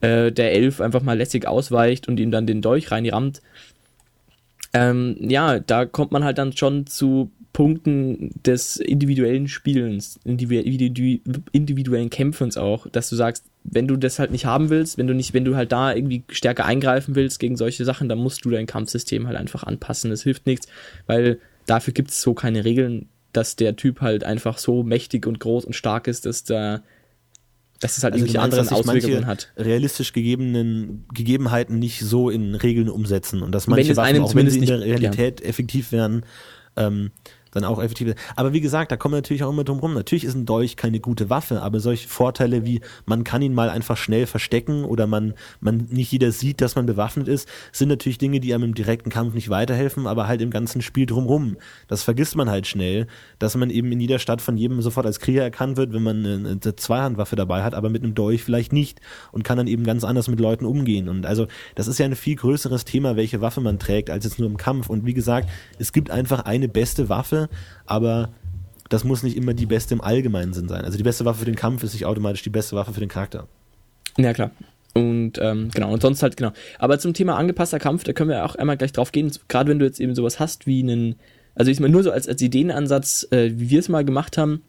äh, der Elf einfach mal lässig ausweicht und ihm dann den Dolch reinrammt. Ähm, ja, da kommt man halt dann schon zu Punkten des individuellen Spielens, individu individuellen Kämpfens auch, dass du sagst, wenn du das halt nicht haben willst, wenn du nicht, wenn du halt da irgendwie stärker eingreifen willst gegen solche Sachen, dann musst du dein Kampfsystem halt einfach anpassen. Das hilft nichts, weil dafür gibt es so keine Regeln, dass der Typ halt einfach so mächtig und groß und stark ist, dass da dass es halt Also irgendwelche anderen Auswirkungen hat. realistisch gegebenen Gegebenheiten nicht so in Regeln umsetzen und dass Wenn manche einem Waffen, auch wenn sie in der Realität effektiv wären, ähm, dann auch effektiv. Aber wie gesagt, da kommen wir natürlich auch immer drum rum. Natürlich ist ein Dolch keine gute Waffe, aber solche Vorteile wie man kann ihn mal einfach schnell verstecken oder man, man nicht jeder sieht, dass man bewaffnet ist, sind natürlich Dinge, die einem im direkten Kampf nicht weiterhelfen, aber halt im ganzen Spiel drumrum. Das vergisst man halt schnell, dass man eben in jeder Stadt von jedem sofort als Krieger erkannt wird, wenn man eine, eine Zweihandwaffe dabei hat, aber mit einem Dolch vielleicht nicht und kann dann eben ganz anders mit Leuten umgehen. Und also das ist ja ein viel größeres Thema, welche Waffe man trägt, als jetzt nur im Kampf. Und wie gesagt, es gibt einfach eine beste Waffe, aber das muss nicht immer die beste im allgemeinen Sinn sein. Also die beste Waffe für den Kampf ist nicht automatisch die beste Waffe für den Charakter. Ja, klar. Und ähm, genau, und sonst halt, genau. Aber zum Thema angepasster Kampf, da können wir auch einmal gleich drauf gehen, gerade wenn du jetzt eben sowas hast wie einen, also ich meine nur so als, als Ideenansatz, äh, wie wir es mal gemacht haben,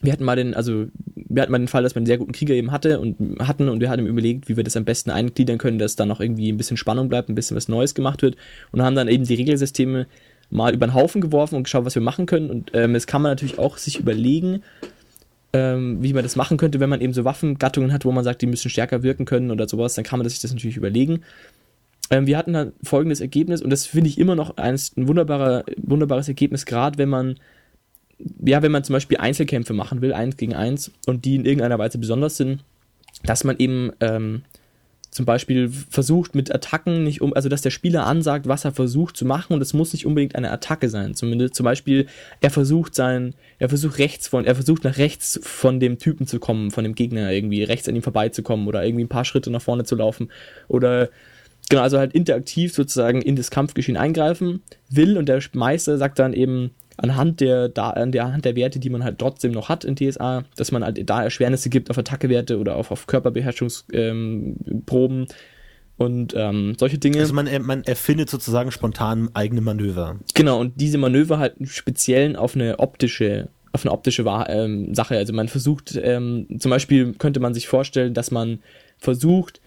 wir hatten mal den, also wir hatten mal den Fall, dass wir einen sehr guten Krieger eben hatte und hatten und wir hatten überlegt, wie wir das am besten eingliedern können, dass da noch irgendwie ein bisschen Spannung bleibt, ein bisschen was Neues gemacht wird und haben dann eben die Regelsysteme mal über den Haufen geworfen und geschaut, was wir machen können. Und ähm, das kann man natürlich auch sich überlegen, ähm, wie man das machen könnte, wenn man eben so Waffengattungen hat, wo man sagt, die müssen stärker wirken können oder sowas, dann kann man sich das natürlich überlegen. Ähm, wir hatten dann folgendes Ergebnis und das finde ich immer noch eins, ein wunderbarer, wunderbares Ergebnis, gerade wenn man ja, wenn man zum Beispiel Einzelkämpfe machen will, eins gegen eins, und die in irgendeiner Weise besonders sind, dass man eben ähm, zum Beispiel versucht mit Attacken nicht um, also dass der Spieler ansagt, was er versucht zu machen und es muss nicht unbedingt eine Attacke sein. Zumindest zum Beispiel, er versucht sein, er versucht rechts von, er versucht nach rechts von dem Typen zu kommen, von dem Gegner irgendwie rechts an ihm vorbeizukommen oder irgendwie ein paar Schritte nach vorne zu laufen oder genau, also halt interaktiv sozusagen in das Kampfgeschehen eingreifen will und der Meister sagt dann eben, anhand der, da, an der, anhand der Werte, die man halt trotzdem noch hat in DSA, dass man halt da Erschwernisse gibt auf Attackewerte oder auf, auf Körperbeherrschungsproben ähm, und ähm, solche Dinge. Also man, man erfindet sozusagen spontan eigene Manöver. Genau, und diese Manöver halt im Speziellen auf eine optische, auf eine optische ähm, Sache. Also man versucht, ähm, zum Beispiel könnte man sich vorstellen, dass man versucht,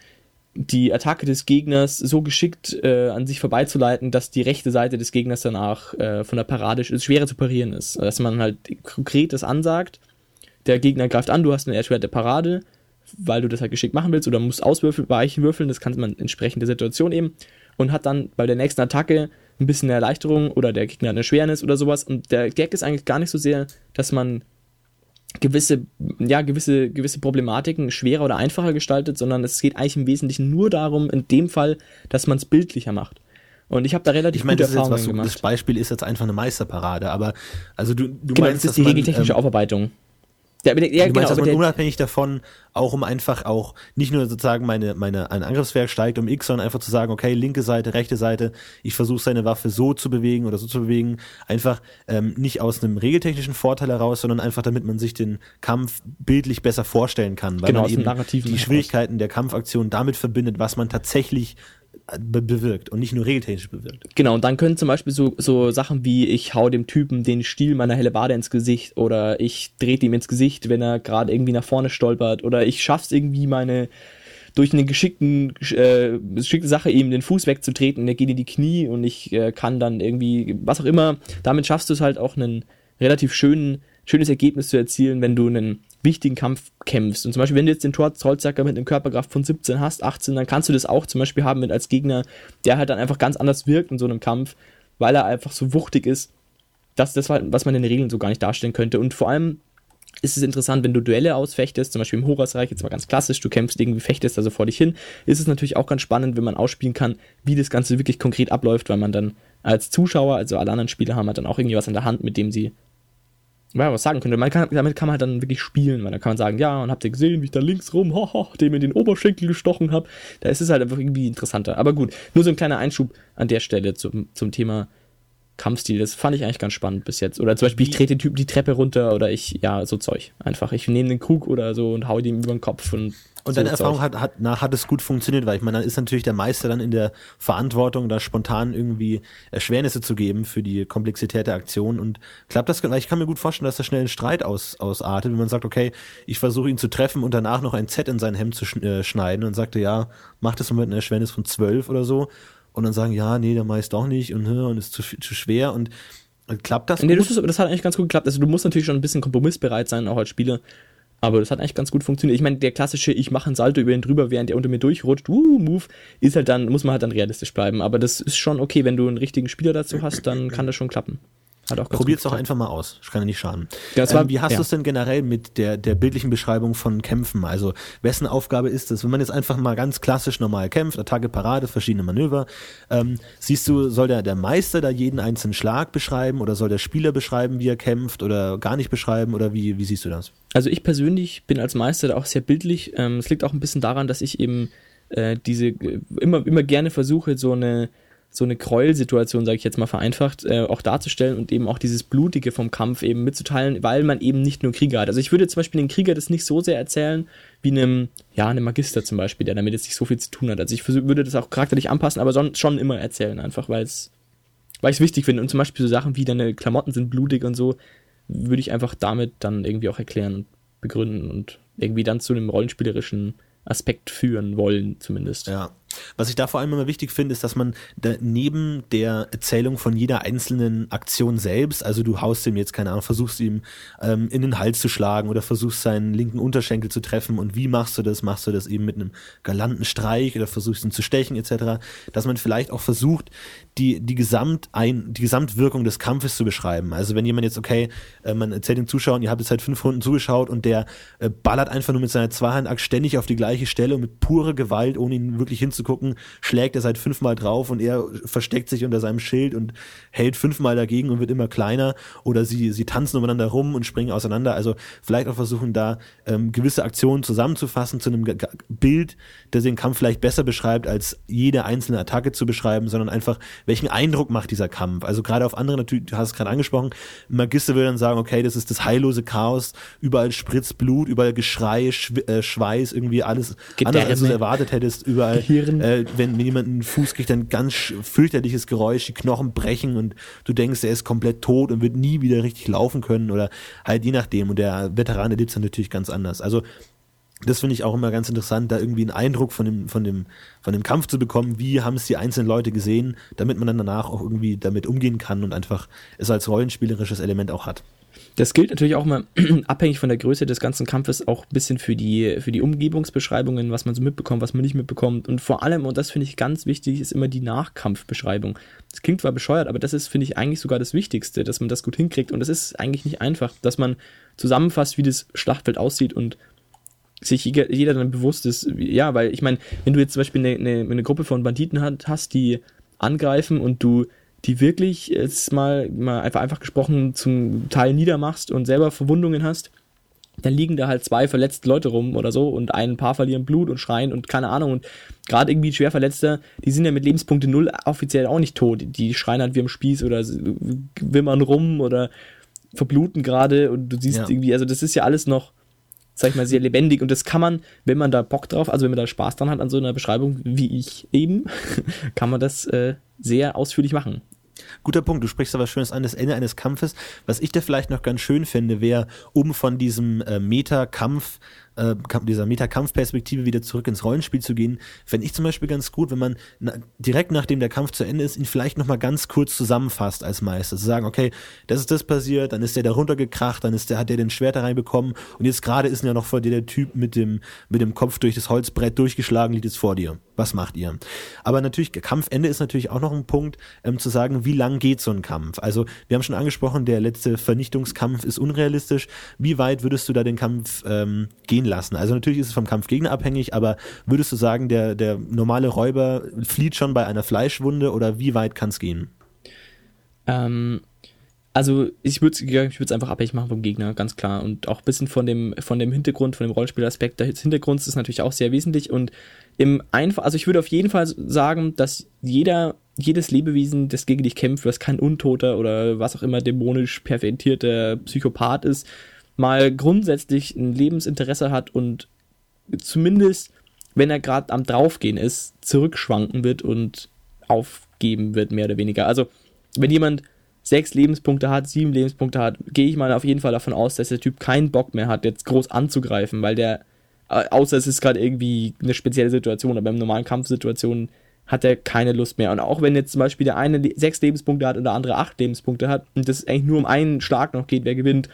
die Attacke des Gegners so geschickt äh, an sich vorbeizuleiten, dass die rechte Seite des Gegners danach äh, von der Parade schwerer zu parieren ist. Dass man halt konkret das ansagt, der Gegner greift an, du hast eine erschwerte Parade, weil du das halt geschickt machen willst oder musst auswürfeln, Weichen würfeln, das kann man entsprechend der Situation eben und hat dann bei der nächsten Attacke ein bisschen eine Erleichterung oder der Gegner eine Schwernis oder sowas und der Gag ist eigentlich gar nicht so sehr, dass man gewisse, ja, gewisse, gewisse Problematiken schwerer oder einfacher gestaltet, sondern es geht eigentlich im Wesentlichen nur darum, in dem Fall, dass man es bildlicher macht. Und ich habe da relativ ich meine, gute Erfahrungen so, gemacht. Das Beispiel ist jetzt einfach eine Meisterparade, aber also du, du genau, meinst, das ist die regeltechnische ähm, Aufarbeitung. Ja, der, ja, du genau, meinst, dass aber man unabhängig davon auch um einfach auch nicht nur sozusagen meine meine ein Angriffswerk steigt um X, sondern einfach zu sagen, okay, linke Seite, rechte Seite, ich versuche seine Waffe so zu bewegen oder so zu bewegen, einfach ähm, nicht aus einem regeltechnischen Vorteil heraus, sondern einfach damit man sich den Kampf bildlich besser vorstellen kann, weil Genau, man eben die heraus. Schwierigkeiten der Kampfaktion damit verbindet, was man tatsächlich be bewirkt und nicht nur regeltechnisch bewirkt. Genau, und dann können zum Beispiel so, so Sachen wie ich hau dem Typen den Stiel meiner Hellebarde ins Gesicht oder ich trete ihm ins Gesicht, wenn er gerade irgendwie nach vorne stolpert oder ich schaff's irgendwie meine durch eine geschickten, äh, geschickte Sache ihm den Fuß wegzutreten und er geht in die Knie und ich äh, kann dann irgendwie, was auch immer, damit schaffst du es halt auch einen relativ schönen, schönes Ergebnis zu erzielen, wenn du einen wichtigen Kampf kämpfst. Und zum Beispiel, wenn du jetzt den Tor Trollzacker mit einem Körperkraft von 17 hast, 18, dann kannst du das auch zum Beispiel haben mit als Gegner, der halt dann einfach ganz anders wirkt in so einem Kampf, weil er einfach so wuchtig ist. Das das, was man in den Regeln so gar nicht darstellen könnte. Und vor allem ist es interessant, wenn du Duelle ausfechtest, zum Beispiel im Horasreich, jetzt mal ganz klassisch, du kämpfst irgendwie, fechtest also vor dich hin, ist es natürlich auch ganz spannend, wenn man ausspielen kann, wie das Ganze wirklich konkret abläuft, weil man dann als Zuschauer, also alle anderen Spieler haben halt dann auch irgendwie was in der Hand, mit dem sie ja, was sagen könnte. Man kann, damit kann man halt dann wirklich spielen, weil dann kann man sagen, ja, und habt ihr gesehen, wie ich da links rum, hoho, dem in den Oberschenkel gestochen habe. Da ist es halt einfach irgendwie interessanter. Aber gut, nur so ein kleiner Einschub an der Stelle zum, zum Thema Kampfstil. Das fand ich eigentlich ganz spannend bis jetzt. Oder zum Beispiel, ich trete den Typ die Treppe runter oder ich, ja, so Zeug. Einfach. Ich nehme den Krug oder so und hau dem über den Kopf und. Und so deine Zeug. Erfahrung hat, hat, nach hat es gut funktioniert, weil ich meine, dann ist natürlich der Meister dann in der Verantwortung, da spontan irgendwie Erschwernisse zu geben für die Komplexität der Aktion. Und klappt das? Weil ich kann mir gut vorstellen, dass da schnell ein Streit aus, ausartet, wenn man sagt, okay, ich versuche ihn zu treffen und danach noch ein Z in sein Hemd zu äh, schneiden und sagte, ja, mach das mal mit einer Erschwernis von zwölf oder so. Und dann sagen, ja, nee, der Meister doch nicht und, hä, und ist zu, zu schwer und klappt das Nee, gut? das, ist, das hat eigentlich ganz gut geklappt. Also du musst natürlich schon ein bisschen kompromissbereit sein, auch als Spieler. Aber das hat eigentlich ganz gut funktioniert. Ich meine, der klassische, ich mache einen Salto über ihn drüber, während er unter mir durchrutscht, uh, Move, ist halt dann, muss man halt dann realistisch bleiben. Aber das ist schon okay, wenn du einen richtigen Spieler dazu hast, dann kann das schon klappen. Hat auch ganz Probiert's gut doch einfach mal aus. Das kann ja nicht schaden. Ja, war- ähm, wie hast ja. du es denn generell mit der, der bildlichen Beschreibung von Kämpfen? Also, wessen Aufgabe ist es? Wenn man jetzt einfach mal ganz klassisch normal kämpft, Attacke, Parade, verschiedene Manöver, ähm, siehst du, soll der, der Meister da jeden einzelnen Schlag beschreiben oder soll der Spieler beschreiben, wie er kämpft oder gar nicht beschreiben oder wie, wie siehst du das? Also ich persönlich bin als Meister da auch sehr bildlich. Ähm, Es liegt auch ein bisschen daran, dass ich eben äh, diese äh, immer immer gerne versuche so eine so eine Gräuelsituation, sage ich jetzt mal vereinfacht, äh, auch darzustellen und eben auch dieses Blutige vom Kampf eben mitzuteilen, weil man eben nicht nur Krieger hat. Also ich würde zum Beispiel den Krieger das nicht so sehr erzählen wie einem, ja, einem Magister zum Beispiel, der damit jetzt nicht so viel zu tun hat. Also ich würde das auch charakterlich anpassen, aber schon immer erzählen einfach, weil es weil ich es wichtig finde. Und zum Beispiel so Sachen wie deine Klamotten sind blutig und so, würde ich einfach damit dann irgendwie auch erklären und begründen und irgendwie dann zu einem rollenspielerischen Aspekt führen wollen, zumindest. Ja. Was ich da vor allem immer wichtig finde, ist, dass man neben der Erzählung von jeder einzelnen Aktion selbst, also du haust ihm jetzt, keine Ahnung, versuchst ihm ähm, in den Hals zu schlagen oder versuchst seinen linken Unterschenkel zu treffen und wie machst du das? Machst du das eben mit einem galanten Streich oder versuchst ihn zu stechen etc., dass man vielleicht auch versucht, die, die, Gesamt ein, die Gesamtwirkung des Kampfes zu beschreiben. Also wenn jemand jetzt, okay, äh, man erzählt den Zuschauern, ihr habt jetzt seit fünf Runden zugeschaut und der äh, ballert einfach nur mit seiner Zweihandachs ständig auf die gleiche Stelle und mit purer Gewalt, ohne ihn wirklich hinzugucken, schlägt er seit fünfmal drauf und er versteckt sich unter seinem Schild und hält fünfmal dagegen und wird immer kleiner oder sie, sie tanzen umeinander rum und springen auseinander. Also vielleicht auch versuchen da ähm, gewisse Aktionen zusammenzufassen zu einem G G Bild, das den Kampf vielleicht besser beschreibt, als jede einzelne Attacke zu beschreiben, sondern einfach, welchen Eindruck macht dieser Kampf. Also gerade auf andere, natürlich, du hast es gerade angesprochen, Magister würde dann sagen, okay, das ist das heillose Chaos, überall spritzt Blut, überall Geschrei, äh, Schweiß, irgendwie alles anders, als du es Gedärme. erwartet hättest, überall, Gehirn. äh, wenn, jemand einen Fuß kriegt, dann ganz fürchterliches Geräusch, die Knochen brechen und du denkst, er ist komplett tot und wird nie wieder richtig laufen können oder halt je nachdem und der Veteran erlebt es dann natürlich ganz anders. Also das finde ich auch immer ganz interessant, da irgendwie einen Eindruck von dem, von dem, von dem Kampf zu bekommen, wie haben es die einzelnen Leute gesehen, damit man dann danach auch irgendwie damit umgehen kann und einfach es als rollenspielerisches Element auch hat. Das gilt natürlich auch mal abhängig von der Größe des ganzen Kampfes auch ein bisschen für die, für die Umgebungsbeschreibungen, was man so mitbekommt, was man nicht mitbekommt. Und vor allem, und das finde ich ganz wichtig, ist immer die Nachkampfbeschreibung. Das klingt zwar bescheuert, aber das ist, finde ich, eigentlich sogar das Wichtigste, dass man das gut hinkriegt. Und es ist eigentlich nicht einfach, dass man zusammenfasst, wie das Schlachtfeld aussieht und sich jeder dann bewusst ist, ja, weil ich meine, wenn du jetzt zum Beispiel eine, eine, eine Gruppe von Banditen hast, die angreifen und du die wirklich jetzt mal, mal einfach, einfach gesprochen zum Teil niedermachst und selber Verwundungen hast, dann liegen da halt zwei verletzte Leute rum oder so und ein paar verlieren Blut und schreien und keine Ahnung und gerade irgendwie schwer Verletzte, die sind ja mit Lebenspunkte null offiziell auch nicht tot. Die schreien halt wie am Spieß oder wimmern rum oder verbluten gerade und du siehst ja. irgendwie, also das ist ja alles noch sag ich mal, sehr lebendig und das kann man, wenn man da Bock drauf, also wenn man da Spaß dran hat an so einer Beschreibung wie ich eben, kann man das äh, sehr ausführlich machen. Guter Punkt, du sprichst aber schönes an, das Ende eines Kampfes. Was ich da vielleicht noch ganz schön finde, wäre, um von diesem äh, Meta-Kampf äh, dieser Metakampfperspektive wieder zurück ins Rollenspiel zu gehen, fände ich zum Beispiel ganz gut, wenn man na, direkt nachdem der Kampf zu Ende ist, ihn vielleicht nochmal ganz kurz zusammenfasst als Meister. Zu sagen, okay, das ist das passiert, dann ist der da runtergekracht, dann ist der, hat der den Schwert da reinbekommen und jetzt gerade ist ja noch vor dir der Typ mit dem, mit dem Kopf durch das Holzbrett durchgeschlagen, liegt jetzt vor dir. Was macht ihr? Aber natürlich, Kampfende ist natürlich auch noch ein Punkt, ähm, zu sagen, wie lang geht so ein Kampf? Also, wir haben schon angesprochen, der letzte Vernichtungskampf ist unrealistisch. Wie weit würdest du da den Kampf ähm, gehen lassen. Also natürlich ist es vom Kampfgegner abhängig, aber würdest du sagen, der, der normale Räuber flieht schon bei einer Fleischwunde oder wie weit kann es gehen? Ähm, also ich würde es einfach abhängig machen vom Gegner, ganz klar. Und auch ein bisschen von dem, von dem Hintergrund, von dem Rollenspielaspekt des Hintergrunds ist natürlich auch sehr wesentlich. Und im einfach, also ich würde auf jeden Fall sagen, dass jeder, jedes Lebewesen, das gegen dich kämpft, was kein Untoter oder was auch immer dämonisch pervertierter Psychopath ist, mal grundsätzlich ein Lebensinteresse hat und zumindest, wenn er gerade am Draufgehen ist, zurückschwanken wird und aufgeben wird, mehr oder weniger. Also, wenn jemand sechs Lebenspunkte hat, sieben Lebenspunkte hat, gehe ich mal auf jeden Fall davon aus, dass der Typ keinen Bock mehr hat, jetzt groß anzugreifen, weil der, äh, außer es ist gerade irgendwie eine spezielle Situation, aber in normalen Kampfsituationen hat er keine Lust mehr. Und auch wenn jetzt zum Beispiel der eine sechs Lebenspunkte hat und der andere acht Lebenspunkte hat und das eigentlich nur um einen Schlag noch geht, wer gewinnt,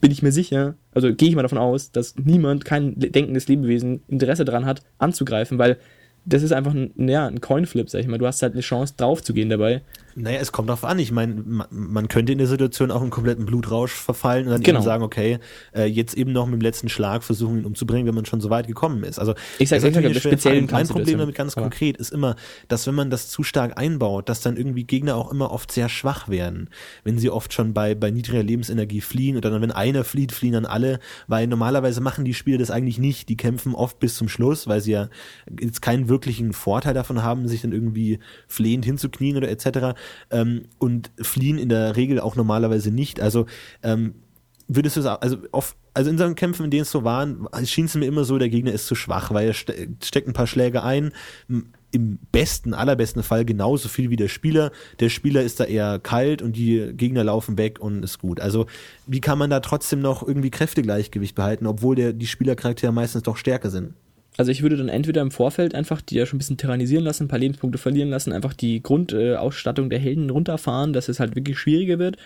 bin ich mir sicher, also gehe ich mal davon aus, dass niemand, kein denkendes Lebewesen Interesse daran hat, anzugreifen, weil das ist einfach ein, ja, ein Coinflip, sag ich mal. Du hast halt eine Chance, drauf zu gehen dabei. Naja, es kommt darauf an. Ich meine, man, könnte in der Situation auch einen kompletten Blutrausch verfallen und dann genau. eben sagen, okay, äh, jetzt eben noch mit dem letzten Schlag versuchen, ihn umzubringen, wenn man schon so weit gekommen ist. Also ich sage natürlich speziell mein Problem damit ganz ja. konkret ist immer, dass wenn man das zu stark einbaut, dass dann irgendwie Gegner auch immer oft sehr schwach werden, wenn sie oft schon bei bei niedriger Lebensenergie fliehen oder dann wenn einer flieht, fliehen dann alle, weil normalerweise machen die Spieler das eigentlich nicht. Die kämpfen oft bis zum Schluss, weil sie ja jetzt keinen wirklichen Vorteil davon haben, sich dann irgendwie flehend hinzuknien oder etc ähm, und fliehen in der Regel auch normalerweise nicht. Also ähm, würdest du sagen, also oft, also in so Kämpfen, in denen es so waren, schien es mir immer so, der Gegner ist zu schwach, weil er ste steckt ein paar Schläge ein, im besten, allerbesten Fall genauso viel wie der Spieler. Der Spieler ist da eher kalt und die Gegner laufen weg und ist gut. Also wie kann man da trotzdem noch irgendwie Kräftegleichgewicht behalten, obwohl der, die Spielercharaktere meistens doch stärker sind? Also ich würde dann entweder im Vorfeld einfach die ja schon ein bisschen tyrannisieren lassen, ein paar Lebenspunkte verlieren lassen, einfach die Grundausstattung äh, der Helden runterfahren, dass es halt wirklich schwieriger wird.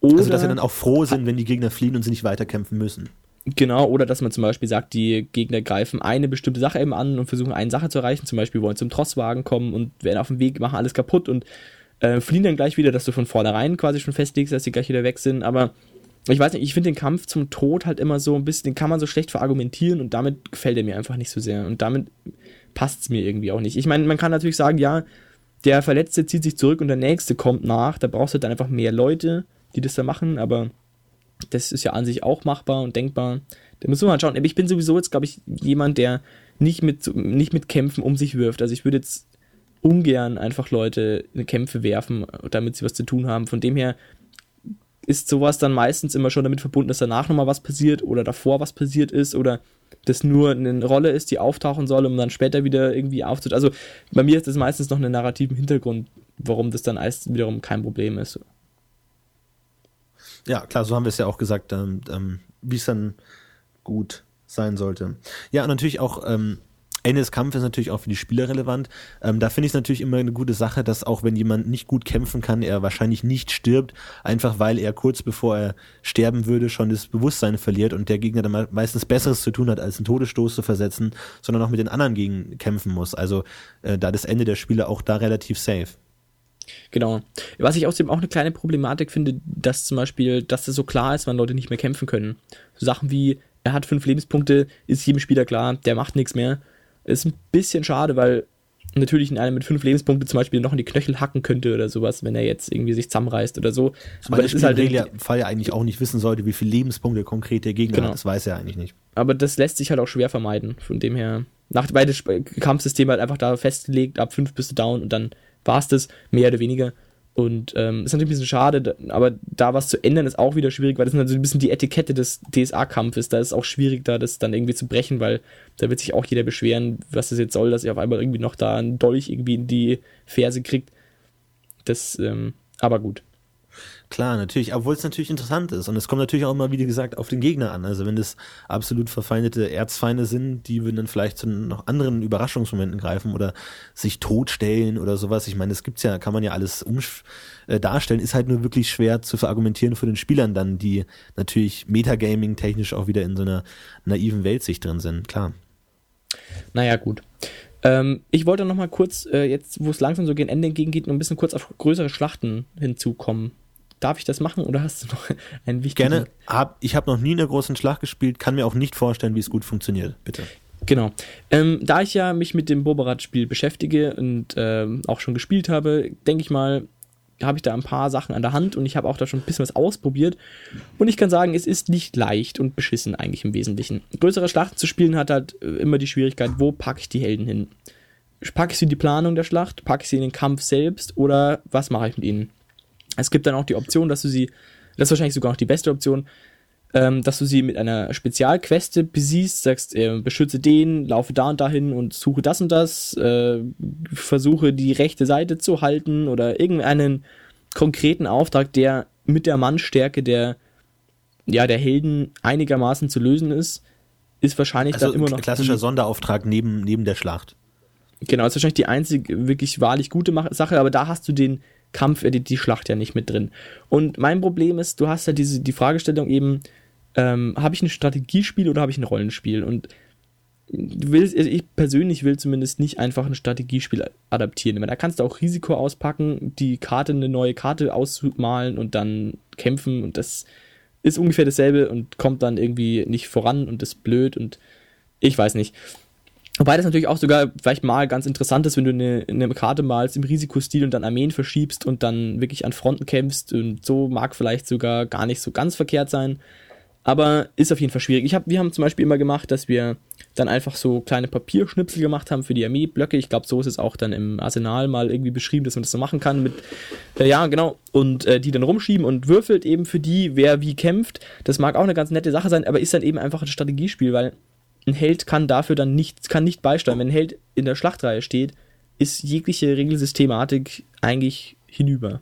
Oder, also dass sie dann auch froh sind, wenn die Gegner fliehen und sie nicht weiterkämpfen müssen. Genau, oder dass man zum Beispiel sagt, die Gegner greifen eine bestimmte Sache eben an und versuchen eine Sache zu erreichen, zum Beispiel wollen zum Trosswagen kommen und werden auf dem Weg, machen alles kaputt und äh, fliehen dann gleich wieder, dass du von vornherein quasi schon festlegst, dass sie gleich wieder weg sind, aber ich weiß nicht, ich finde den Kampf zum Tod halt immer so ein bisschen, den kann man so schlecht verargumentieren und damit gefällt er mir einfach nicht so sehr. Und damit passt es mir irgendwie auch nicht. Ich meine, man kann natürlich sagen, ja, der Verletzte zieht sich zurück und der Nächste kommt nach. Da brauchst du dann einfach mehr Leute, die das da machen, aber das ist ja an sich auch machbar und denkbar. Da muss man mal schauen. Aber ich bin sowieso jetzt, glaube ich, jemand, der nicht mit, nicht mit Kämpfen um sich wirft. Also ich würde jetzt ungern einfach Leute in Kämpfe werfen, damit sie was zu tun haben. Von dem her ist sowas dann meistens immer schon damit verbunden, dass danach nochmal was passiert oder davor was passiert ist oder das nur eine Rolle ist, die auftauchen soll, um dann später wieder irgendwie aufzutreten. Also bei mir ist das meistens noch einen narrativen Hintergrund, warum das dann alles wiederum kein Problem ist. Ja, klar, so haben wir es ja auch gesagt, ähm, ähm, wie es dann gut sein sollte. Ja, natürlich auch ähm, Ende des Kampfes ist natürlich auch für die Spieler relevant. Ähm, da finde ich es natürlich immer eine gute Sache, dass auch wenn jemand nicht gut kämpfen kann, er wahrscheinlich nicht stirbt, einfach weil er kurz bevor er sterben würde schon das Bewusstsein verliert und der Gegner dann meistens Besseres zu tun hat, als einen Todesstoß zu versetzen, sondern auch mit den anderen gegen kämpfen muss. Also äh, da das Ende der Spiele auch da relativ safe. Genau. Was ich außerdem auch eine kleine Problematik finde, dass zum Beispiel, dass es so klar ist, wann Leute nicht mehr kämpfen können. So Sachen wie, er hat fünf Lebenspunkte, ist jedem Spieler klar, der macht nichts mehr ist ein bisschen schade, weil natürlich in einem mit fünf Lebenspunkten zum Beispiel noch in die Knöchel hacken könnte oder sowas, wenn er jetzt irgendwie sich zusammenreißt oder so. Aber das ist halt im Fall ja eigentlich auch nicht wissen sollte, wie viele Lebenspunkte konkret der Gegner genau. hat. Das weiß er eigentlich nicht. Aber das lässt sich halt auch schwer vermeiden. Von dem her, nach weil das Kampfsystem halt einfach da festgelegt, ab fünf bist du down und dann war es das, mehr oder weniger. Und ähm, ist natürlich ein bisschen schade, aber da was zu ändern ist auch wieder schwierig, weil das ist so ein bisschen die Etikette des DSA-Kampfes. Da ist es auch schwierig, da das dann irgendwie zu brechen, weil da wird sich auch jeder beschweren, was das jetzt soll, dass er auf einmal irgendwie noch da einen Dolch irgendwie in die Ferse kriegt. Das, ähm, aber gut. Klar, natürlich, obwohl es natürlich interessant ist. Und es kommt natürlich auch immer, wie gesagt, auf den Gegner an. Also wenn das absolut verfeindete Erzfeinde sind, die würden dann vielleicht zu noch anderen Überraschungsmomenten greifen oder sich totstellen oder sowas. Ich meine, das gibt's ja, kann man ja alles um, äh, darstellen, ist halt nur wirklich schwer zu verargumentieren für den Spielern dann, die natürlich Metagaming technisch auch wieder in so einer naiven Weltsicht drin sind, klar. Naja, gut. Ähm, ich wollte noch mal kurz, äh, jetzt wo es langsam so gegen Ende entgegengeht, noch ein bisschen kurz auf größere Schlachten hinzukommen. Darf ich das machen oder hast du noch einen wichtigen? Gerne. Hab, ich habe noch nie in einer großen Schlacht gespielt, kann mir auch nicht vorstellen, wie es gut funktioniert. Bitte. Genau. Ähm, da ich ja mich mit dem Boberat-Spiel beschäftige und ähm, auch schon gespielt habe, denke ich mal, habe ich da ein paar Sachen an der Hand und ich habe auch da schon ein bisschen was ausprobiert. Und ich kann sagen, es ist nicht leicht und beschissen eigentlich im Wesentlichen. Größere Schlachten zu spielen hat halt äh, immer die Schwierigkeit, wo packe ich die Helden hin? Packe ich sie in die Planung der Schlacht? Packe ich sie in den Kampf selbst? Oder was mache ich mit ihnen? Es gibt dann auch die Option, dass du sie, das ist wahrscheinlich sogar noch die beste Option, ähm, dass du sie mit einer Spezialqueste besiehst, sagst, äh, beschütze den, laufe da und dahin und suche das und das, äh, versuche die rechte Seite zu halten oder irgendeinen konkreten Auftrag, der mit der Mannstärke der, ja, der Helden einigermaßen zu lösen ist, ist wahrscheinlich also dann immer noch. Ein klassischer Sonderauftrag neben, neben der Schlacht. Genau, ist wahrscheinlich die einzige wirklich wahrlich gute Sache, aber da hast du den Kampf, äh, die, die Schlacht ja nicht mit drin. Und mein Problem ist, du hast ja diese, die Fragestellung eben, ähm, habe ich ein Strategiespiel oder habe ich ein Rollenspiel? Und willst, also ich persönlich will zumindest nicht einfach ein Strategiespiel adaptieren. Da kannst du auch Risiko auspacken, die Karte, eine neue Karte ausmalen und dann kämpfen und das ist ungefähr dasselbe und kommt dann irgendwie nicht voran und ist blöd und ich weiß nicht. Wobei das natürlich auch sogar vielleicht mal ganz interessant ist, wenn du eine, eine Karte malst im Risikostil und dann Armeen verschiebst und dann wirklich an Fronten kämpfst und so mag vielleicht sogar gar nicht so ganz verkehrt sein. Aber ist auf jeden Fall schwierig. Ich hab, wir haben zum Beispiel immer gemacht, dass wir dann einfach so kleine Papierschnipsel gemacht haben für die Armeeblöcke. Ich glaube, so ist es auch dann im Arsenal mal irgendwie beschrieben, dass man das so machen kann mit, äh, ja, genau, und äh, die dann rumschieben und würfelt eben für die, wer wie kämpft. Das mag auch eine ganz nette Sache sein, aber ist dann eben einfach ein Strategiespiel, weil ein Held kann dafür dann nicht, kann nicht beisteuern. Wenn ein Held in der Schlachtreihe steht, ist jegliche Regelsystematik eigentlich hinüber.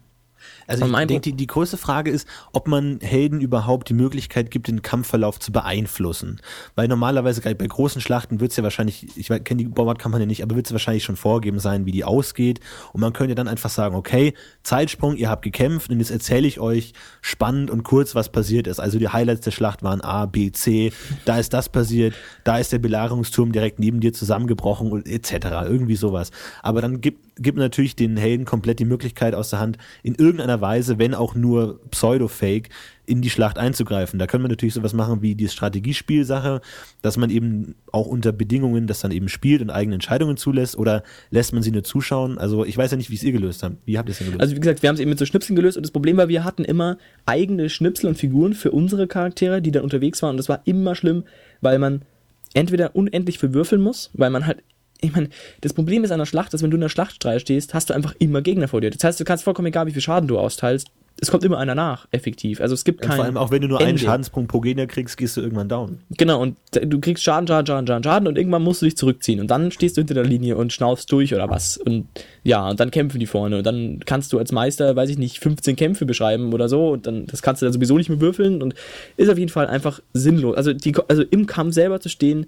Also ich denke, die, die größte Frage ist, ob man Helden überhaupt die Möglichkeit gibt, den Kampfverlauf zu beeinflussen. Weil normalerweise bei großen Schlachten wird es ja wahrscheinlich, ich kenne die Bombardkampagne nicht, aber wird es wahrscheinlich schon vorgeben sein, wie die ausgeht. Und man könnte dann einfach sagen, okay, Zeitsprung, ihr habt gekämpft und jetzt erzähle ich euch spannend und kurz, was passiert ist. Also die Highlights der Schlacht waren A, B, C, da ist das passiert, da ist der Belagerungsturm direkt neben dir zusammengebrochen und etc. Irgendwie sowas. Aber dann gibt, gibt natürlich den Helden komplett die Möglichkeit aus der Hand, in irgendeiner Weise, wenn auch nur pseudo-fake, in die Schlacht einzugreifen. Da können wir natürlich sowas machen wie die Strategiespielsache, dass man eben auch unter Bedingungen das dann eben spielt und eigene Entscheidungen zulässt oder lässt man sie nur zuschauen. Also ich weiß ja nicht, wie es ihr gelöst habt. Wie habt ihr es denn gelöst? Also wie gesagt, wir haben es eben mit so Schnipseln gelöst und das Problem war, wir hatten immer eigene Schnipsel und Figuren für unsere Charaktere, die dann unterwegs waren und das war immer schlimm, weil man entweder unendlich verwürfeln muss, weil man halt ich meine, das Problem ist an der Schlacht, dass wenn du in der Schlachtstreihe stehst, hast du einfach immer Gegner vor dir. Das heißt, du kannst vollkommen egal, wie viel Schaden du austeilst, es kommt immer einer nach, effektiv. Also es gibt keinen. vor allem auch wenn du nur Ende. einen Schadenspunkt pro Gegner kriegst, gehst du irgendwann down. Genau, und du kriegst Schaden, Schaden, Schaden, Schaden, Schaden und irgendwann musst du dich zurückziehen und dann stehst du hinter der Linie und schnaufst durch oder was. Und ja, und dann kämpfen die vorne und dann kannst du als Meister, weiß ich nicht, 15 Kämpfe beschreiben oder so und dann, das kannst du dann sowieso nicht mehr würfeln und ist auf jeden Fall einfach sinnlos. Also, die, also im Kampf selber zu stehen,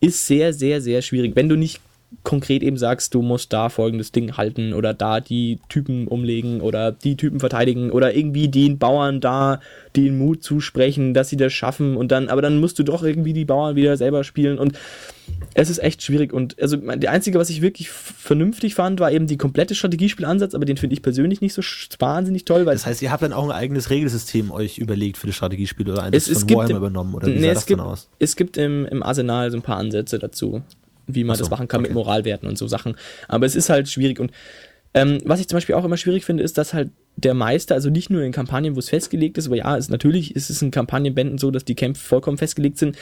ist sehr, sehr, sehr schwierig. Wenn du nicht konkret eben sagst, du musst da folgendes Ding halten oder da die Typen umlegen oder die Typen verteidigen oder irgendwie den Bauern da den Mut zusprechen, dass sie das schaffen und dann, aber dann musst du doch irgendwie die Bauern wieder selber spielen und es ist echt schwierig und also der einzige, was ich wirklich vernünftig fand, war eben die komplette Strategiespielansatz, aber den finde ich persönlich nicht so wahnsinnig toll, weil Das heißt, ihr habt dann auch ein eigenes Regelsystem euch überlegt für das Strategiespiel oder eines Es- es von gibt Warhammer übernommen oder wie Nee, sah es das gibt, dann aus? Es gibt im, im Arsenal so ein paar Ansätze dazu, wie man so, das machen kann mit okay. Moralwerten und so Sachen. Aber es ist halt schwierig. Und ähm, was ich zum Beispiel auch immer schwierig finde, ist, dass halt der Meister, also nicht nur in Kampagnen, wo es festgelegt ist, aber ja, es, natürlich ist es in Kampagnenbänden so, dass die Kämpfe vollkommen festgelegt sind.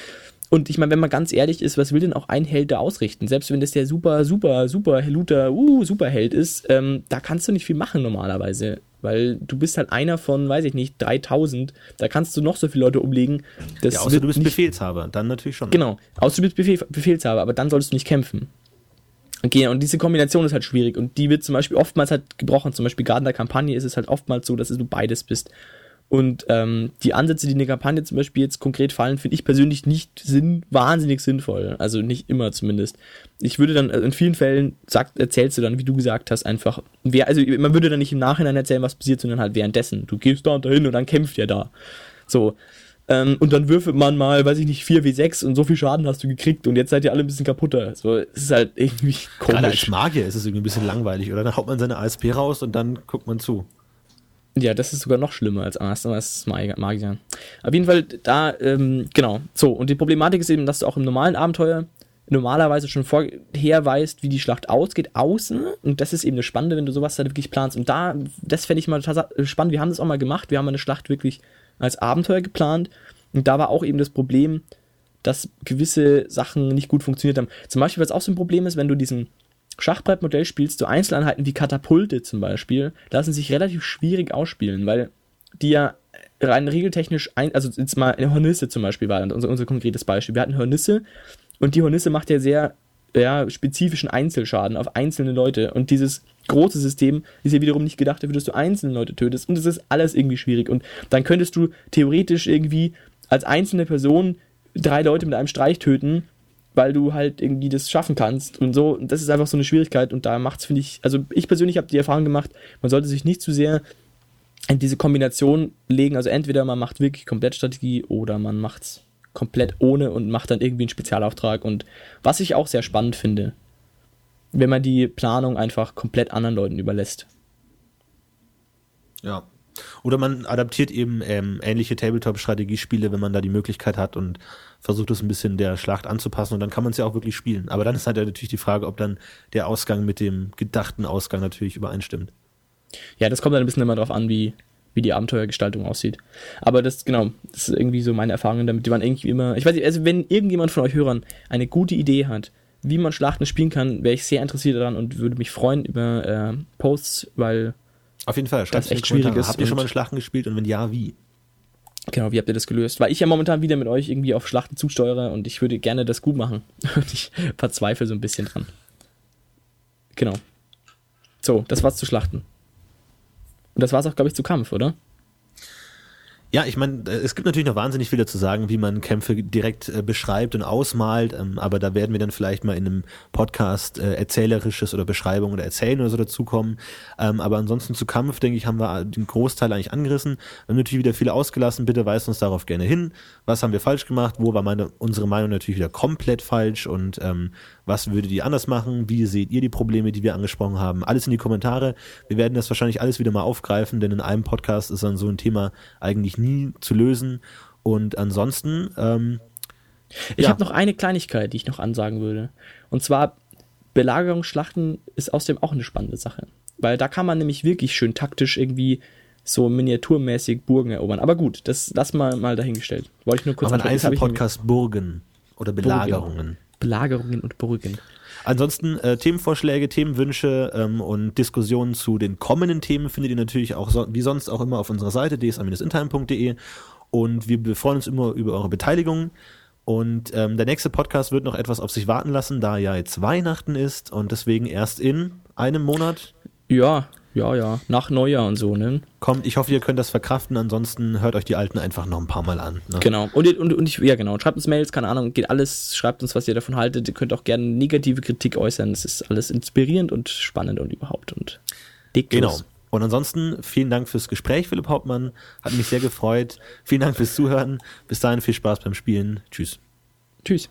Und ich meine, wenn man ganz ehrlich ist, was will denn auch ein Held da ausrichten? Selbst wenn das der super, super, super Luter, uh, Superheld ist, ähm, da kannst du nicht viel machen normalerweise. Weil du bist halt einer von, weiß ich nicht, 3000. Da kannst du noch so viele Leute umlegen. Das Ja, außer du bist nicht Befehlshaber, dann natürlich schon. Genau, außer du bist Befehl, Befehlshaber, aber dann solltest du nicht kämpfen. Okay, und diese Kombination ist halt schwierig und die wird zum Beispiel oftmals halt gebrochen. Zum Beispiel gerade in der Kampagne ist es halt oftmals so, dass du beides bist. Und ähm, die Ansätze, die in der Kampagne zum Beispiel jetzt konkret fallen, finde ich persönlich nicht sinn, wahnsinnig sinnvoll. Also nicht immer zumindest. Ich würde dann, also in vielen Fällen sagt, erzählst du dann, wie du gesagt hast, einfach, wer, also man würde dann nicht im Nachhinein erzählen, was passiert, sondern halt währenddessen. Du gehst da und dahin und dann kämpft ihr da. So. Ähm, und dann würfelt man mal, weiß ich nicht, 4W6 und so viel Schaden hast du gekriegt und jetzt seid ihr alle ein bisschen kaputter. So, es ist halt irgendwie Gerade als komisch. Magier ist es irgendwie ein bisschen langweilig, oder? Dann haut man seine ASP raus und dann guckt man zu. Ja, das ist sogar noch schlimmer als Angst, aber das ist Mag- Magier. Auf jeden Fall, da, ähm, genau. So, und die Problematik ist eben, dass du auch im normalen Abenteuer normalerweise schon vorher weißt, wie die Schlacht ausgeht, außen. Und das ist eben das Spannende, wenn du sowas dann wirklich planst. Und da, das fände ich mal spannend. Wir haben das auch mal gemacht. Wir haben eine Schlacht wirklich als Abenteuer geplant. Und da war auch eben das Problem, dass gewisse Sachen nicht gut funktioniert haben. Zum Beispiel, was auch so ein Problem ist, wenn du diesen Schachbrettmodell spielst, so Einzeleinheiten wie Katapulte zum Beispiel, lassen sich relativ schwierig ausspielen, weil die ja rein regeltechnisch, ein, also jetzt mal eine Hornisse zum Beispiel war unser, unser konkretes Beispiel. Wir hatten Hornisse und die Hornisse macht ja sehr ja, spezifischen Einzelschaden auf einzelne Leute und dieses große System ist ja wiederum nicht gedacht dafür, dass du einzelne Leute tötest und es ist alles irgendwie schwierig und dann könntest du theoretisch irgendwie als einzelne Person drei Leute mit einem Streich töten, weil du halt irgendwie das schaffen kannst und so. Und das ist einfach so eine Schwierigkeit und da macht's, finde ich, also ich persönlich habe die Erfahrung gemacht, man sollte sich nicht zu sehr in diese Kombination legen. Also entweder man macht wirklich komplett Strategie oder man macht's komplett ohne und macht dann irgendwie einen Spezialauftrag. Und was ich auch sehr spannend finde, wenn man die Planung einfach komplett anderen Leuten überlässt. Ja. Oder man adaptiert eben ähm, ähnliche Tabletop-Strategiespiele, wenn man da die Möglichkeit hat und versucht es ein bisschen der Schlacht anzupassen und dann kann man es ja auch wirklich spielen. Aber dann ist halt natürlich die Frage, ob dann der Ausgang mit dem gedachten Ausgang natürlich übereinstimmt. Ja, das kommt dann ein bisschen immer drauf an, wie, wie die Abenteuergestaltung aussieht. Aber das, genau, das ist irgendwie so meine Erfahrungen damit. Die waren irgendwie immer, ich weiß nicht, also wenn irgendjemand von euch Hörern eine gute Idee hat, wie man Schlachten spielen kann, wäre ich sehr interessiert daran und würde mich freuen über äh, Posts, weil, Auf jeden Fall, schreibt echt schwierig ist Habt ihr schon mal Schlachten gespielt und wenn ja, wie? genau, wie habt ihr das gelöst? Weil ich ja momentan wieder mit euch irgendwie auf Schlachten zusteuere und ich würde gerne das gut machen. Und ich verzweifle so ein bisschen dran. Genau. So, das war's zu Schlachten. Und das war's auch, glaube ich, zu Kampf, oder? Ja, ich meine, äh, es gibt natürlich noch wahnsinnig viel dazu sagen, wie man Kämpfe direkt äh, beschreibt und ausmalt, ähm, aber da werden wir dann vielleicht mal in einem Podcast äh, erzählerisches oder Beschreibung oder Erzählen oder so dazukommen. Ähm, aber ansonsten zu Kampf, denke ich, haben wir den Großteil eigentlich angerissen. Wir haben natürlich wieder viele ausgelassen, bitte weist uns darauf gerne hin. Was haben wir falsch gemacht? Wo war meine, unsere Meinung natürlich wieder komplett falsch und ähm, was würdet ihr anders machen? Wie seht ihr die Probleme, die wir angesprochen haben? Alles in die Kommentare. Wir werden das wahrscheinlich alles wieder mal aufgreifen, denn in einem Podcast ist dann so ein Thema eigentlich nie zu lösen. Und ansonsten, ähm, Ich Ja. habe noch eine Kleinigkeit, die ich noch ansagen würde. Und zwar, Belagerungsschlachten ist außerdem auch eine spannende Sache. Weil da kann man nämlich wirklich schön taktisch irgendwie so miniaturmäßig Burgen erobern. Aber gut, das lass mal, mal dahingestellt. Wollte ich nur kurz wir hab ich Einzelpodcast Burgen oder Belagerungen. nämlich- Belagerungen und Brücken. Ansonsten äh, Themenvorschläge, Themenwünsche ähm, und Diskussionen zu den kommenden Themen findet ihr natürlich auch so, wie sonst auch immer auf unserer Seite dsam-intime.de und wir freuen uns immer über eure Beteiligung. Und ähm, der nächste Podcast wird noch etwas auf sich warten lassen, da ja jetzt Weihnachten ist und deswegen erst in einem Monat. Ja, ja, ja, nach Neujahr und so, ne? Kommt, ich hoffe, ihr könnt das verkraften, ansonsten hört euch die alten einfach noch ein paar Mal an. Ne? Genau. Und, und, und ich, ja, genau. Schreibt uns Mails, keine Ahnung, geht alles, schreibt uns, was ihr davon haltet. Ihr könnt auch gerne negative Kritik äußern. Es ist alles inspirierend und spannend und überhaupt und dick. Genau. Und ansonsten vielen Dank fürs Gespräch, Philipp Hauptmann. Hat mich sehr gefreut. Vielen Dank fürs Zuhören. Bis dahin viel Spaß beim Spielen. Tschüss. Tschüss.